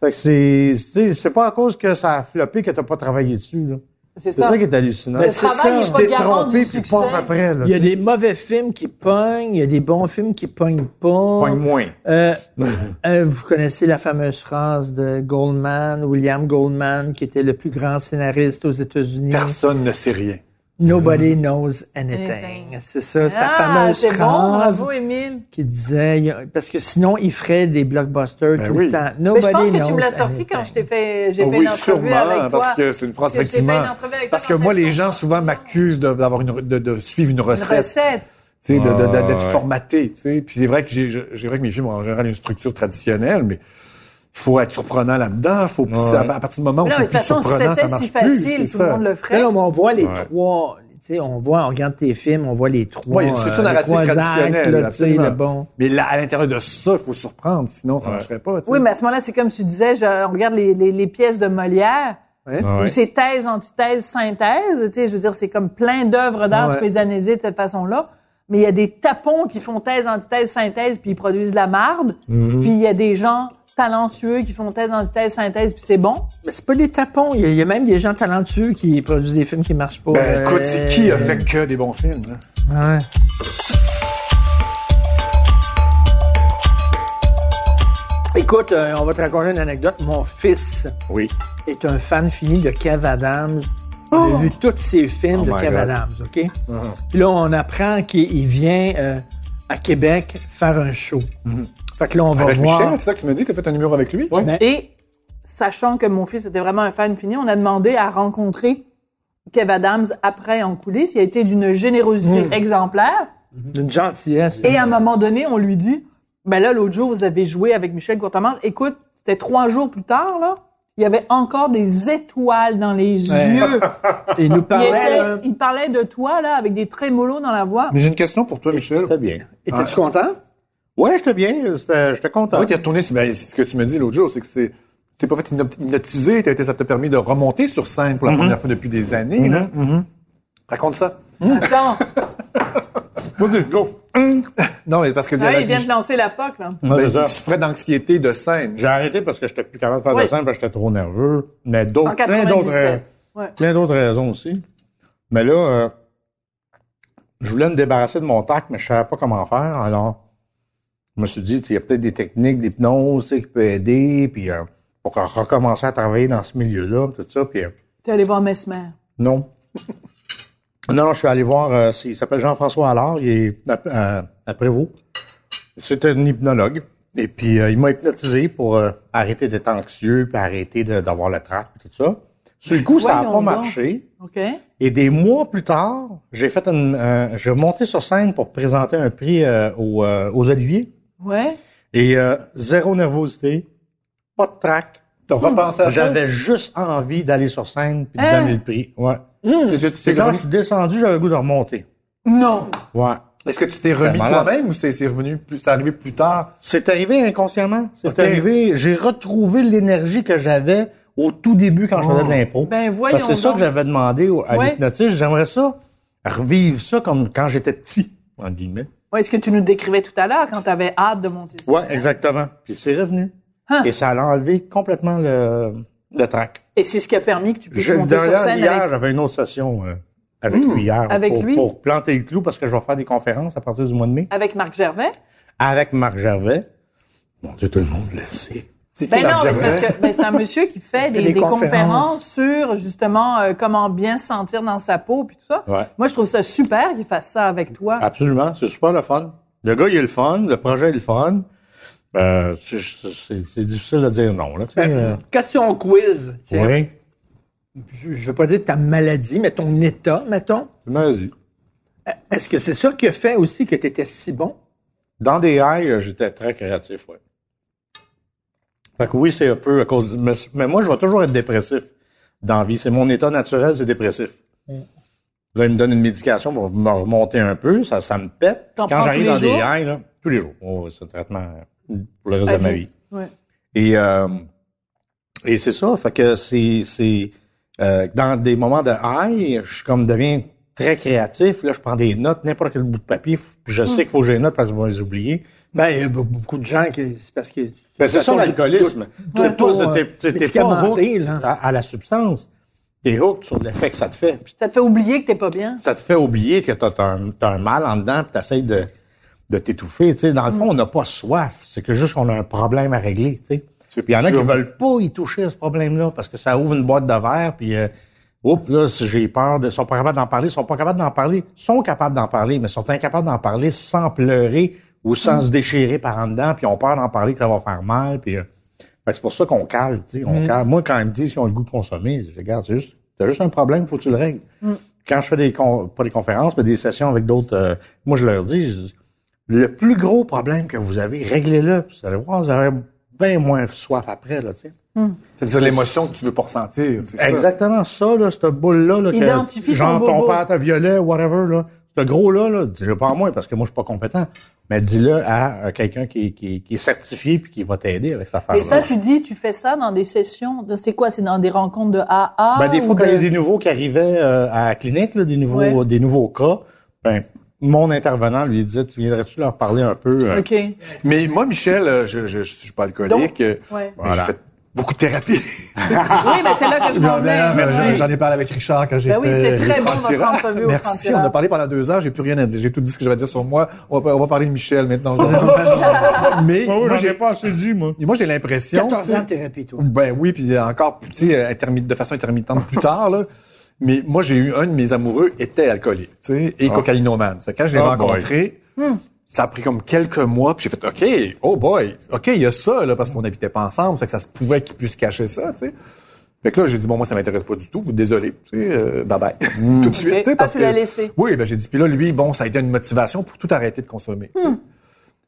Fait que c'est, tu sais, c'est pas à cause que ça a floppé que t'as pas travaillé dessus, là. C'est C'est ça. ça qui est hallucinant. Ben, Le c'est travail ça. T'es trompé puis pas après, là. Il y a des mauvais films qui pognent, il y a des bons films qui pognent pas. Pogne moins. Euh, euh, vous connaissez la fameuse phrase de Goldman, William Goldman, qui était le plus grand scénariste aux États-Unis. Personne ne sait rien. Nobody knows anything. Anything. C'est ça, sa Ah, fameuse c'est bon, phrase bravo, Émile. qui disait, parce que sinon il ferait des blockbusters Ben tout oui. le temps. Mais Nobody je pense que tu me l'as sorti quand je t'ai fait, j'ai fait oui, une entrevue sûrement, avec toi. parce que c'est une phrase, effectivement. une avec Parce que moi, les gens souvent m'accusent de, d'avoir une, de, de suivre une Une recette. recette. tu sais, Ah, d'être ouais. formaté, tu sais. Puis c'est vrai que j'ai, vrai que mes films ont en général une structure traditionnelle, mais faut être surprenant là-dedans. Faut, Ouais. à, à partir du moment où non, mais de toute plus façon, si surprenant, ça c'était marche si facile, tout ça. le monde le ferait. Non, non, mais on voit les Ouais. trois, tu sais, on voit, on regarde tes films, on voit les trois. Ouais, il y a une structure euh, les narrative trois traditionnelle, actes, là, le bon. Mais là, à l'intérieur de ça, il faut surprendre, sinon ça Ouais. marcherait pas. Oui, mais à ce moment-là, c'est comme tu disais, je, on regarde les, les, les pièces de Molière, Ouais. Ah où ouais. c'est thèse, antithèse, synthèse. Tu sais, je veux dire, c'est comme plein d'œuvres d'art, Ouais. tu peux les analyser de cette façon-là. Mais il y a des tapons qui font thèse, antithèse, synthèse, puis ils produisent de la marde. Mm-hmm. Puis il y a des gens talentueux qui font thèse, antithèse, synthèse, puis c'est bon? Mais c'est pas des tapons. Il y, a, il y a même des gens talentueux qui produisent des films qui marchent pas. Ben, Euh, écoute, c'est qui a fait que des bons films? hein? Ouais. Écoute, euh, on va te raconter une anecdote. Mon fils Oui. est un fan fini de Kev Adams. Il a vu tous ses films Oh de Kev God. Adams, OK? Puis là, on apprend qu'il vient euh, à Québec faire un show. Fait que là, on va Avec voir... Michel, c'est ça que tu me dis? T'as fait un numéro avec lui? Ben, Et sachant que mon fils était vraiment un fan fini, on a demandé à rencontrer Kev Adams après en coulisses. Il a été d'une générosité Mm. exemplaire. D'une gentillesse. Et à un moment donné, on lui dit, ben là, l'autre jour, vous avez joué avec Michel Courtemanche. Écoute, c'était trois jours plus tard, là. Il y avait encore des étoiles dans les Ouais. yeux. Il nous Il, parlait... était- il parlait de toi, là, avec des trémolos dans la voix. Mais j'ai une question pour toi, Michel. C'était bien. Étais-tu content? Ouais, j'étais bien. J'étais content. Oui, t'es retourné, ben, c'est ce que tu me dis l'autre jour, c'est que c'est, t'es pas fait hypno- hypnotiser, t'as été- ça t'a permis de remonter sur scène pour la première fois depuis des années, là. Raconte ça. Attends, Vas-y, go. Non, mais parce que ah, il vient de lancer la POC, là. Ouais, ben, souffrait d'anxiété de scène. J'ai arrêté parce que j'étais plus capable de faire Oui. de scène parce que j'étais trop nerveux. Mais d'autres, En plein d'autres, 97. Ouais. plein d'autres raisons aussi. Mais là, euh, je voulais me débarrasser de mon tac, mais je savais pas comment faire. Alors, je me suis dit, il y a peut-être des techniques d'hypnose qui peuvent aider, puis euh, pour recommencer à travailler dans ce milieu-là, tout ça. Puis euh, T'es allé voir Mesmer? non. non, non, je suis allé voir, euh, il s'appelle Jean-François Allard, il est à, à, Prévost. C'est un hypnologue. Et puis, euh, il m'a hypnotisé pour arrêter d'être anxieux, puis arrêter d'avoir le trac, puis tout ça. Sur le coup, ça n'a pas donc. marché. Et des mois plus tard, j'ai fait une, euh, j'ai monté sur scène pour présenter un prix euh, aux, euh, aux Oliviers. Ouais. Et euh, zéro nervosité, pas de trac. T'as repensé à ça? J'avais juste envie d'aller sur scène puis de Hein? donner le prix. Ouais. Est-ce que tu C'est t'es quand je suis descendu, j'avais le goût de remonter. Non. Ouais. est-ce que tu t'es remis malade. toi-même ou c'est, c'est revenu plus, c'est arrivé plus tard? C'est arrivé inconsciemment. C'est Ok. arrivé. J'ai retrouvé l'énergie que j'avais au tout début quand je faisais de l'impro. Ben, voyons Parce que c'est ça donc. que j'avais demandé au- à Ouais. l'hypnotiste. J'aimerais ça revivre ça comme quand j'étais petit, entre guillemets. Ouais, ce que tu nous décrivais tout à l'heure quand tu avais hâte de monter sur Ouais, scène. exactement. Puis c'est revenu. Hein. Et ça a enlevé complètement le, le trac. Et c'est ce qui a permis que tu puisses Je, monter sur scène hier, avec... j'avais une autre session euh, avec lui hier. Avec pour, lui? Pour planter le clou parce que je vais faire des conférences à partir du mois de mai. avec Marc Gervais? Avec Marc Gervais. Mon Dieu, tout le monde le sait. Ben non, mais parce que ben, c'est un monsieur qui fait des, des des conférences. conférences. sur justement euh, comment bien se sentir dans sa peau puis tout ça. Ouais. Moi, je trouve ça super qu'il fasse ça avec toi. Absolument, c'est super le fun. Le gars, il est le fun, le projet est le fun. Euh, c'est- c'est c'est difficile de dire non. Là, sais, euh, Question quiz. tiens. oui, Je, je veux pas dire ta maladie, mais ton état, mettons. Est-ce que c'est ça qui a fait aussi que tu étais si bon? Dans des euh, j'étais très créatif, ouais. Fait que oui, c'est un peu à cause... Mais, mais moi, je vais toujours être dépressif dans la vie. C'est mon état naturel, c'est dépressif. Là, il me donne une médication pour me remonter un peu, ça, ça me pète. Quand j'arrive dans des highs, là, tous les jours. Oh, c'est un traitement pour le reste de ma vie. vie. Ouais. Et, euh, et c'est ça, fait que c'est, c'est euh, dans des moments de high, je suis comme deviens très créatif. Là, je prends des notes, n'importe quel bout de papier, je sais qu'il faut que j'ai les notes parce que je vais les oublier. Ben, il y a be- beaucoup de gens qui, c'est parce que. Ben, c'est ça l'alcoolisme. C'est pas, pas, t'es, pas hook là. à, à la substance. T'es hook sur l'effet que ça te fait. Ça te fait oublier que t'es pas bien. ça te fait oublier que t'as, un, t'as un mal en dedans, puis t'essayes de, de t'étouffer. Tu sais, dans le fond, on n'a pas soif. C'est que juste qu'on a un problème à régler. Puis il y en a qui veulent pas y toucher à ce problème-là parce que ça ouvre une boîte de verre, puis euh, oups, là, si j'ai peur de. Ils sont pas capables d'en parler, ils sont pas capables d'en parler. Ils sont capables d'en parler, mais ils sont incapables d'en parler sans pleurer ou sans se déchirer par en dedans, puis ont peur d'en parler que ça va faire mal. Puis euh, fait que c'est pour ça qu'on cale, tu sais. On cale. Moi, quand ils me disent qu'ils ont le goût de consommer, je dis, regarde, c'est juste, t'as juste un problème, faut que tu le règles. Quand je fais des con- pas des conférences, mais des sessions avec d'autres, euh, moi je leur dis, je dis, le plus gros problème que vous avez, réglez-le, puis vous allez voir, vous avez bien moins soif après, là, tu sais. C'est-à-dire l'émotion que tu veux pas ressentir. c'est. Exactement ça, là, cette boule-là, là, que- Identifie ton genre ton père t'a violet, whatever, là. Ce gros-là, là, dis-le pas à moi, parce que moi, je suis pas compétent. Mais dis-le à quelqu'un qui, qui, qui est certifié puis qui va t'aider avec sa Et affaire. ça, tu dis, tu fais ça dans des sessions de, c'est quoi? C'est dans des rencontres de AA? Ben, des ou fois, quand il y a de- des nouveaux qui arrivaient euh, à la clinique, là, des nouveaux, Ouais. des nouveaux cas, ben, mon intervenant lui disait, tu viendrais-tu leur parler un peu? euh, OK. Mais moi, Michel, euh, je, je, je suis pas alcoolique. euh, ouais. J'ai fait beaucoup de thérapie. Oui, mais c'est là que je m'en venais. euh. J'en ai parlé avec Richard quand j'ai Ben oui, fait. c'était très bon, votre entrevue au Merci, on a parlé pendant deux heures, j'ai plus rien à dire. J'ai tout dit ce que j'avais à dire sur moi. On va, on va parler de Michel maintenant. mais Oh, moi, j'ai pas assez dit, moi. moi, j'ai l'impression... 14 ans de thérapie, toi. Ben oui, puis encore, tu sais, intermi- de façon intermittente plus tard, là. Mais moi, j'ai eu un de mes amoureux était alcoolique, tu sais, et cocaïnomane. C'est quand je l'ai Oh rencontré, ça a pris comme quelques mois, puis j'ai fait, OK, oh boy, OK, il y a ça, là, parce qu'on n'habitait pas ensemble, c'est que ça se pouvait qu'il puisse cacher ça, tu sais. Fait que là, j'ai dit, bon, moi, ça m'intéresse pas du tout, désolé, tu sais, euh, bye bye. tout de suite, tu sais, Ah, parce tu que- l'as laissé. Oui, ben j'ai dit, puis là, lui, bon, ça a été une motivation pour tout arrêter de consommer. sais.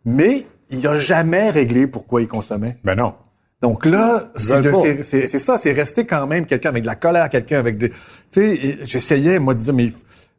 Mais il a jamais réglé pourquoi il consommait. Ben non. Donc là, c'est ça, c'est rester quand même quelqu'un avec de la colère, quelqu'un avec des... Tu sais, j'essayais, moi, de dire, mais...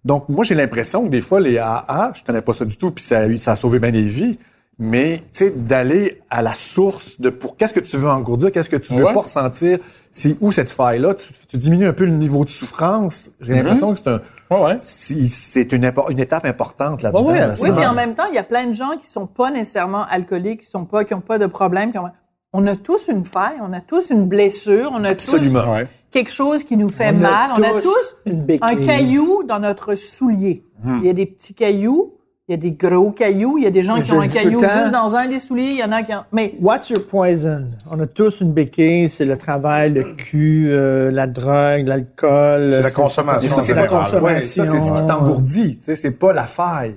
Donc, moi, j'ai l'impression que des fois, les AA, je connais pas ça du tout, puis ça a, eu- ça a sauvé bien des vies, mais, tu sais, d'aller à la source de pour qu'est-ce que tu veux engourdir, qu'est-ce que tu veux Ouais. pas ressentir, c'est où cette faille-là, tu, tu diminues un peu le niveau de souffrance. J'ai l'impression que c'est un... Ouais, ouais. c'est une, étape importante là-dedans. Ouais, ouais, là, Oui, puis en même temps, il y a plein de gens qui sont pas nécessairement alcooliques, qui sont pas, qui ont pas de problème. qui ont- On a tous une faille, on a tous une blessure, on a Absolument. Ouais. tous quelque chose qui nous fait On a mal. on a tous un caillou dans notre soulier. Il y a des petits cailloux, il y a des gros cailloux, il y a des gens qui Je ont un caillou temps. juste dans un des souliers, il y en a qui ont... Mais What's your poison? On a tous une béquille, c'est le travail, le cul, euh, la drogue, l'alcool. C'est la consommation Et ça, c'est la la consommation. Ouais, ça, c'est ce qui t'engourdit. Tu sais, c'est pas la faille.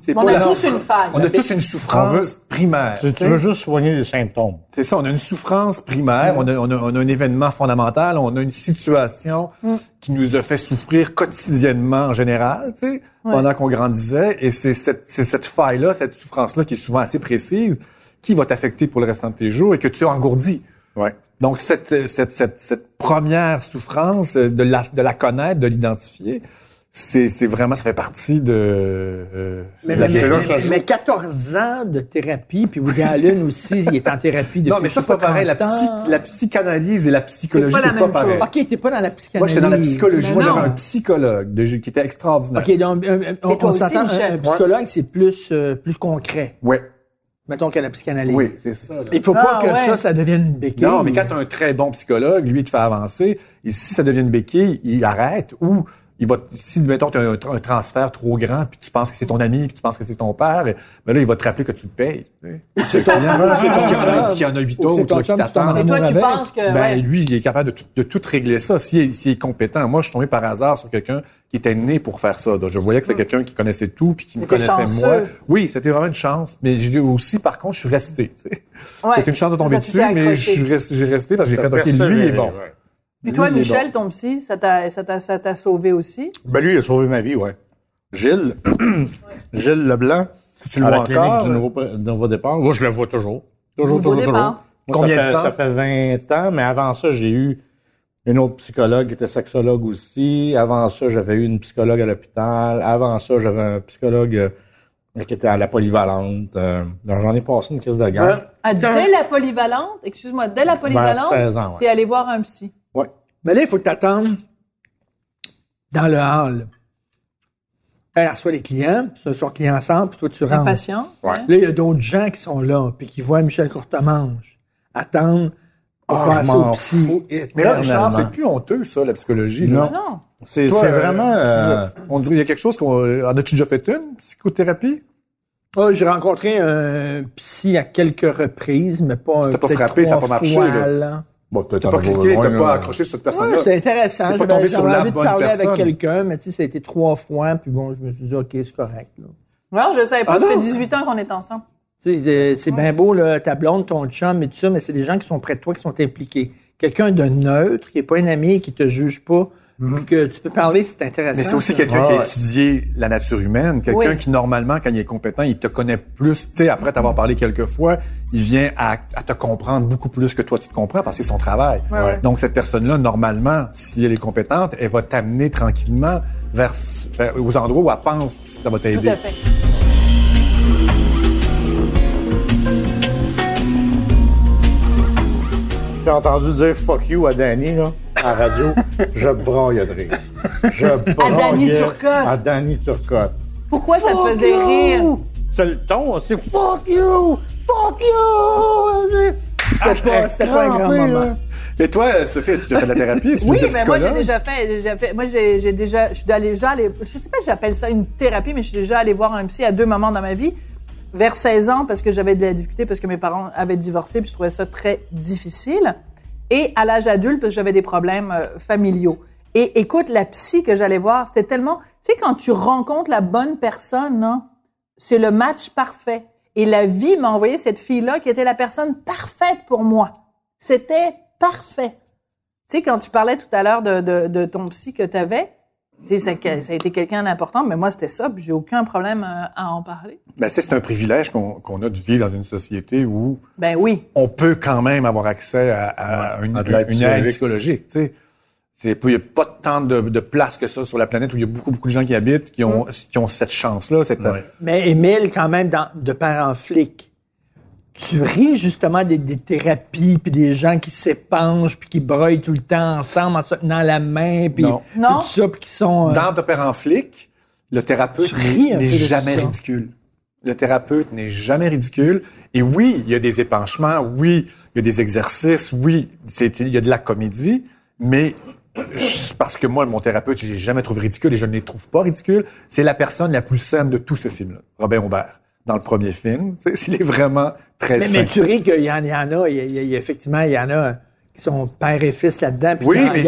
C'est on a tous une faille. On a tous une souffrance primaire. Tu, veux juste soigner les symptômes. C'est ça, on a une souffrance primaire, on, a, on, a, on a un événement fondamental, on a une situation qui nous a fait souffrir quotidiennement en général, tu sais, pendant qu'on grandissait. Et c'est cette, c'est cette faille-là, cette souffrance-là qui est souvent assez précise, qui va t'affecter pour le restant de tes jours et que tu as engourdi. Ouais. Donc, cette, cette, cette, cette première souffrance, de la, de la connaître, de l'identifier, c'est, c'est vraiment, ça fait partie de... euh, Mais, de la mais- c'est là mais- que ça joue. mais 14 ans de thérapie, puis Woody Allen aussi, il est en thérapie depuis Non, mais ça, c'est pas pareil. La, 30 ans. psy- la psychanalyse et la psychologie, C'est pas pas même pareil. chose. OK, t'es pas dans la Moi, psychanalyse. j'étais dans la psychologie. Moi, j'avais un psychologue de- qui était extraordinaire. OK, donc, euh, euh, on, on aussi, s'entend, un, Michel. un psychologue, c'est plus, euh, plus concret, Ouais. mettons, que la psychanalyse. Oui, c'est ça. là. Il faut Ah, pas que ouais. ça, ça devienne une béquille. Non, mais quand tu as un très bon psychologue, lui, il te fait avancer. Et si ça devient une béquille, il arrête ou il va, si, mettons, tu as un, tra- un transfert trop grand, puis tu penses que c'est ton ami, puis tu penses que c'est ton père, ben là, il va te rappeler que tu le payes. tu sais. c'est ton C'est ton chum qui en a huit Ou c'est autres là, qui t'attendent. t'en Et toi, tu avec. penses que... Ben, ouais. lui, il est capable de tout, de tout régler ça s'il est, compétent. Moi, je suis tombé par hasard sur quelqu'un qui était né pour faire ça. Donc, je voyais que c'était quelqu'un qui connaissait tout puis qui me connaissait chanceux. moi. Oui, c'était vraiment une chance. Mais j'ai aussi, par contre, je suis resté. tu sais. Ouais. C'était une chance de tomber dessus, mais je suis resté- j'ai resté parce que j'ai fait, OK, lui, il est bon. ouais. Puis toi, Lui, Michel, ton psy, ça t'a, ça t'a, ça t'a sauvé aussi? Ben lui, il a sauvé ma vie, ouais. Gilles, Gilles Leblanc, Tu le à la vois clinique encore? du nouveau, du nouveau départ? Moi, je le vois toujours. Toujours, Nouveau toujours, départ. toujours. Moi, Combien ça de fait, temps? Ça fait 20 ans, mais avant ça, j'ai eu une autre psychologue qui était sexologue aussi. Avant ça, j'avais eu une psychologue à l'hôpital. Avant ça, j'avais un psychologue euh, qui était à la polyvalente. Euh, donc, j'en ai passé une crise de guerre. Ah, dès la polyvalente, excuse-moi, dès la polyvalente, 16 ans, ouais. t'es allé voir un psy. Ouais. Mais là, il faut que t'attendes dans le hall. Elle reçoit les clients, puis son client ensemble, puis toi, tu rentres. Impatient. Ouais. Là, il y a d'autres gens qui sont là, puis qui voient Michel Courtemanche attendre pour Ah, passer au psy. Mais là, Charles, éternellement. c'est plus honteux, ça, la psychologie. là. Non. Non. C'est Toi, c'est euh, vraiment... euh, On dirait qu'il y a quelque chose qu'on... En as-tu déjà fait une, psychothérapie? Ah, j'ai rencontré un psy à quelques reprises, mais pas. T'as pas frappé, ça a trois pas marché, fois, là. Bon, peut-être pas cliqué, t'as pas accroché sur cette Ouais, personne-là? c'est intéressant. T'es pas J'avais tombé j'avais sur la envie de parler personne. avec quelqu'un, mais tu sais, ça a été trois fois, puis bon, je me suis dit, OK, c'est correct. Là. Non, je savais pas. Ah ça fait non? 18 ans qu'on est ensemble. Tu sais, euh, c'est bien beau, là, ta blonde, ton chum et tout ça, mais c'est des gens qui sont près de toi, qui sont impliqués. Quelqu'un de neutre, qui est pas un ami, qui te juge pas, puis que tu peux parler, c'est intéressant. Mais c'est aussi quelqu'un Ah qui a étudié la nature humaine, quelqu'un Oui. qui normalement, quand il est compétent, il te connaît plus. Tu sais, après t'avoir parlé quelques fois, il vient à, à te comprendre beaucoup plus que toi tu te comprends parce que c'est son travail. Ouais, ouais. Donc cette personne-là, normalement, si elle est compétente, elle va t'amener tranquillement vers, vers- aux endroits où elle pense que ça va Tout t'aider. à fait. J'ai entendu dire fuck you à Danny, là, à la radio. je braille de rire. Je braille. Danny Turcotte. À Danny Turcotte. Pourquoi ça te faisait rire? C'est le ton, c'est fuck you! Fuck you! C'était pas, c'était pas un grand moment. Et toi, Sophie, as-tu déjà fait de la thérapie? Tu Oui, mais moi j'ai déjà fait, déjà fait. Moi j'ai j'ai déjà, je suis allée déjà aller, je sais pas si j'appelle ça une thérapie, mais je suis déjà allée voir un psy à deux moments dans ma vie, vers 16 ans parce que j'avais de la difficulté parce que mes parents avaient divorcé puis je trouvais ça très difficile, et à l'âge adulte parce que j'avais des problèmes euh, familiaux. Et écoute, la psy que j'allais voir, c'était tellement, tu sais quand tu rencontres la bonne personne, là, c'est le match parfait. Et la vie m'a envoyé cette fille-là qui était la personne parfaite pour moi. C'était parfait. Tu sais, quand tu parlais tout à l'heure de, de, de ton psy que tu avais, tu sais, ça, ça a été quelqu'un d'important, mais moi, c'était ça, puis j'ai aucun problème à, à en parler. Ben, tu sais, c'est un privilège qu'on qu'on a de vivre dans une société où Ben oui. on peut quand même avoir accès à, à une, à une aide psychologique. psychologique. Tu sais. C'est pas- il n'y a pas tant de, de place que ça sur la planète où il y a beaucoup, beaucoup de gens qui habitent, qui ont, qui ont cette chance-là. Cette, Ouais. Mais Émile, quand même, dans, de père en flic, tu ris justement des, des thérapies, puis des gens qui s'épanchent, puis qui broient tout le temps ensemble en se tenant la main, puis Non. puis Non. tout ça, puis qui sont... euh, Dans De père en flic, le thérapeute n'est jamais ridicule. Le thérapeute n'est jamais ridicule. Et oui, il y a des épanchements, oui, il y a des exercices, oui, c'est- il y a de la comédie, mais je- parce que moi, mon thérapeute, j'ai jamais trouvé ridicule et je ne les trouve pas ridicules. C'est la personne la plus saine de tout ce film-là, Robin Aubert, dans le premier film. Tu sais, S'il est vraiment très mais, sain. mais tu ris qu'il y en, il y en a, il y a, il y a- effectivement, il y en a qui sont père et fils là-dedans, puis Oui, mais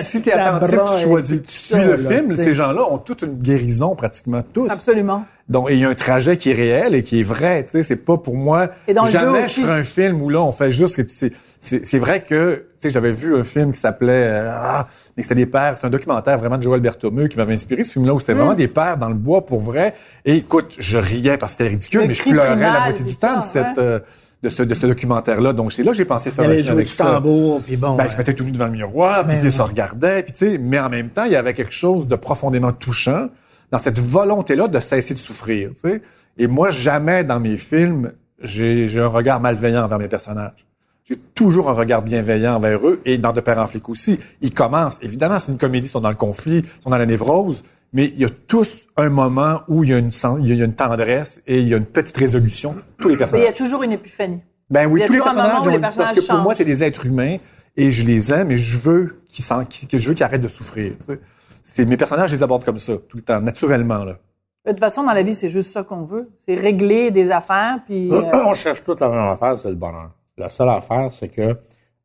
si, si t'es ça attentif, tu choisis, tu suis ça, le là, film, tu ces gens-là ont toute une guérison pratiquement tous. Absolument. Donc, il y a un trajet qui est réel et qui est vrai. Tu sais, c'est pas pour moi. Et dans le jamais je ferai un film où là, on fait juste que tu sais. C'est, c'est vrai que, tu sais, j'avais vu un film qui s'appelait, euh, ah, mais c'était des pères. C'est un documentaire vraiment de Joël Berthomeux qui m'avait inspiré ce film-là où Mm. c'était vraiment des pères dans le bois pour vrai. Et écoute, je riais parce que c'était ridicule, Le mais je pleurais la moitié du temps de ça, cette, ouais. euh, de ce, de ce documentaire-là. Donc, c'est là que j'ai pensé faire Il un film jouer avec du ça. tambour, puis bon. Ben, euh, il se mettait tout nu devant le miroir, puis tu sais, se regardait, puis tu sais, mais en même temps, il y avait quelque chose de profondément touchant dans cette volonté-là de cesser de souffrir, tu sais. Et moi, jamais dans mes films, j'ai j'ai un regard malveillant envers mes personnages. J'ai toujours un regard bienveillant envers eux, et dans De Père en flic aussi. Ils commencent, évidemment, c'est une comédie, ils sont dans le conflit, ils sont dans la névrose, mais il y a tous un moment où il y a une, sen- il y a une tendresse et il y a une petite résolution. Tous les Mais personnages. il y a toujours une épiphanie. Ben oui, Il y a tous les toujours un personnages, moment où ont les une- parce personnages que pour moi, changent. c'est des êtres humains et je les aime et je veux qu'ils que je veux qu'ils arrêtent de souffrir. tu sais. C'est mes personnages, je les aborde comme ça tout le temps, naturellement là. De toute façon, dans la vie, c'est juste ça qu'on veut. C'est régler des affaires, puis... euh, On cherche toute la même affaire, c'est le bonheur. La seule affaire, c'est que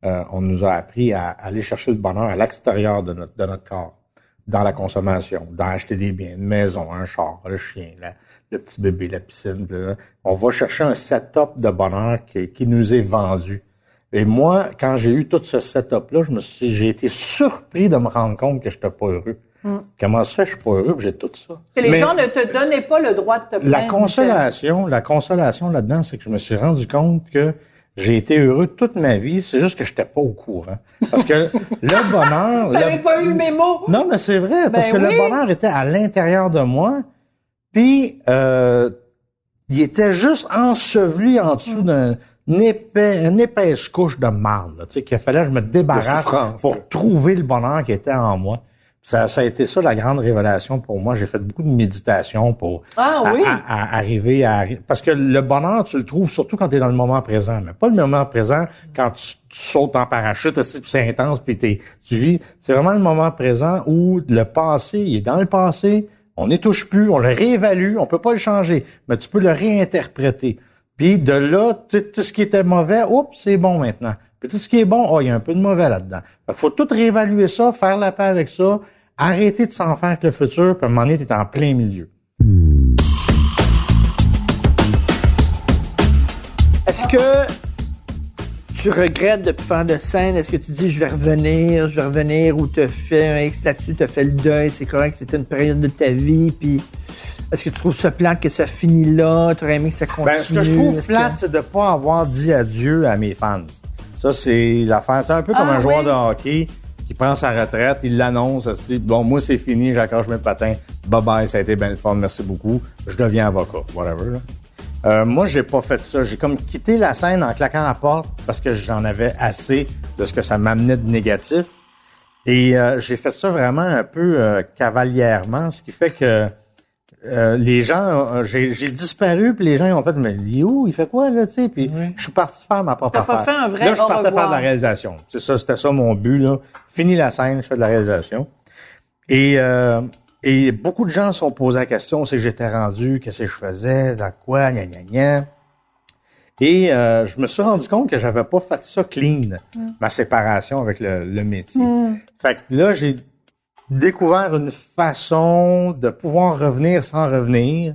euh, on nous a appris à aller chercher le bonheur à l'extérieur de notre, de notre corps, dans la consommation, dans acheter des biens, une maison, un char, le chien, la- le petit bébé, la piscine. On va chercher un setup de bonheur qui, qui nous est vendu. Et moi, quand j'ai eu tout ce setup-là, je me suis, j'ai été surpris de me rendre compte que je n'étais pas heureux. Comment ça je suis pas heureux, j'ai tout ça. Que les Mais gens ne te donnaient pas le droit de te plaindre. la Michel. consolation, la consolation là-dedans, c'est que je me suis rendu compte que j'ai été heureux toute ma vie, c'est juste que j'étais pas au courant. Parce que le bonheur... T'avais le- pas eu mes mots? Non, mais c'est vrai, parce Ben que oui. le bonheur était à l'intérieur de moi, puis euh, il était juste enseveli en dessous d'un épais, une épaisse couche de marde, tu sais, qu'il fallait que je me débarrasse pour trouver le bonheur qui était en moi. Ça, ça a été ça la grande révélation pour moi. J'ai fait beaucoup de méditation pour Ah à- oui? à- à arriver à parce que le bonheur tu le trouves surtout quand tu es dans le moment présent, mais pas le moment présent quand tu, tu sautes en parachute, c'est intense puis t'es- tu vis. C'est vraiment le moment présent où le passé il est dans le passé, on n'y touche plus, on le réévalue, on peut pas le changer, mais tu peux le réinterpréter. Puis de là, tout tout ce qui était mauvais, oups, c'est bon maintenant. Puis tout ce qui est bon, oh, il y a un peu de mauvais là-dedans. Qu'il faut tout réévaluer ça, faire la paix avec ça, arrêter de s'en faire avec le futur, puis à un moment donné, t'es en plein milieu. Est-ce que tu regrettes de plus faire de scène? Est-ce que tu dis je vais revenir, je vais revenir ou te fais un ex là-dessus, te fais le deuil, c'est correct, c'était une période de ta vie, puis est-ce que tu trouves ça plate que ça finit là? Tu aurais aimé que ça continue? Ben, ce que je trouve que- plate, c'est de pas avoir dit adieu à mes fans. Ça, c'est l'affaire. C'est un peu comme Ah, un joueur oui. de hockey prend sa retraite, il l'annonce, il bon, moi, c'est fini, j'accroche mes patins. Bye bye, ça a été bien le fun, merci beaucoup. Je deviens avocat, whatever, là. Euh, moi, j'ai pas fait ça. J'ai comme quitté la scène en claquant la porte parce que j'en avais assez de ce que ça m'amenait de négatif. Et euh, j'ai fait ça vraiment un peu euh, cavalièrement, ce qui fait que euh, les gens, euh, j'ai disparu, puis les gens ils ont fait, mais il est où, il fait quoi là, tu sais, puis je suis parti faire ma propre T'as pas affaire. fait un vrai Là, je au partais faire de la réalisation. C'est ça, c'était ça mon but là. Fini la scène, je fais de la réalisation. Et euh, et beaucoup de gens se sont posés la question, c'est que j'étais rendu, qu'est-ce que je faisais, dans quoi, gna gna gna. Et euh, je me suis rendu compte que j'avais pas fait ça clean, ma séparation avec le, le métier. Fait que là, j'ai découvert une façon de pouvoir revenir sans revenir,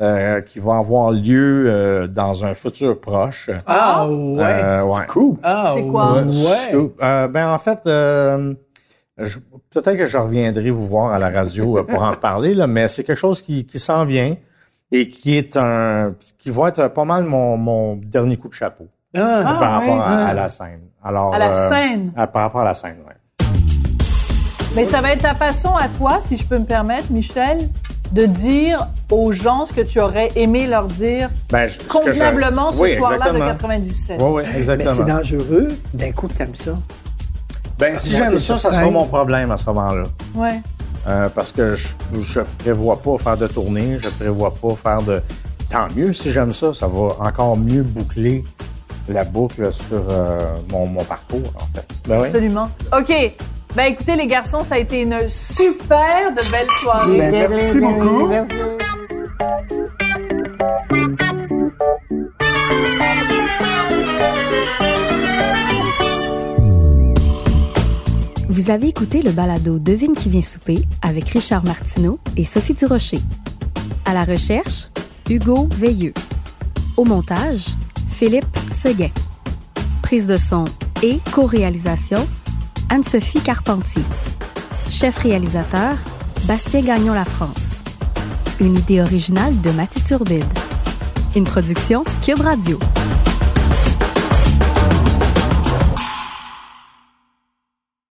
euh, qui va avoir lieu euh, dans un futur proche. Ah ouais. Euh, ouais. Cool. Ah, C'est quoi? Ouais. Ouais. Euh, ben en fait, euh, je- peut-être que je reviendrai vous voir à la radio euh, pour en parler, là, mais c'est quelque chose qui, qui s'en vient et qui est un qui va être pas mal mon, mon dernier coup de chapeau Ah. Ah, par rapport ouais. à, à la scène. Alors À la euh, scène? à- par rapport à la scène, ouais. Mais ça va être ta façon à toi, si je peux me permettre, Michel, de dire aux gens ce que tu aurais aimé leur dire Ben, je- ce que je- convenablement ce Oui, soir-là de exactement. 97. Oui, oui, Mais exactement. c'est dangereux d'un coup que t'aimes ça. Ben, si j'aime ça, ça sera mon problème à ce moment-là. Ouais. Euh, parce que je, je prévois pas faire de tournée, je prévois pas faire de. Tant mieux si j'aime ça, ça va encore mieux boucler la boucle sur euh, mon, mon parcours, en fait. Ben oui. Absolument. OK. Ben écoutez, les garçons, ça a été une super de belle soirée. Ben, merci beaucoup. Vous avez écouté le balado Devine qui vient souper avec Richard Martineau et Sophie Durocher. À la recherche, Hugo Veilleux. Au montage, Philippe Seguin. Prise de son et co-réalisation, Anne-Sophie Carpentier. Chef réalisateur, Bastien Gagnon La France. Une idée originale de Mathieu Turbide. Une production Cube Radio.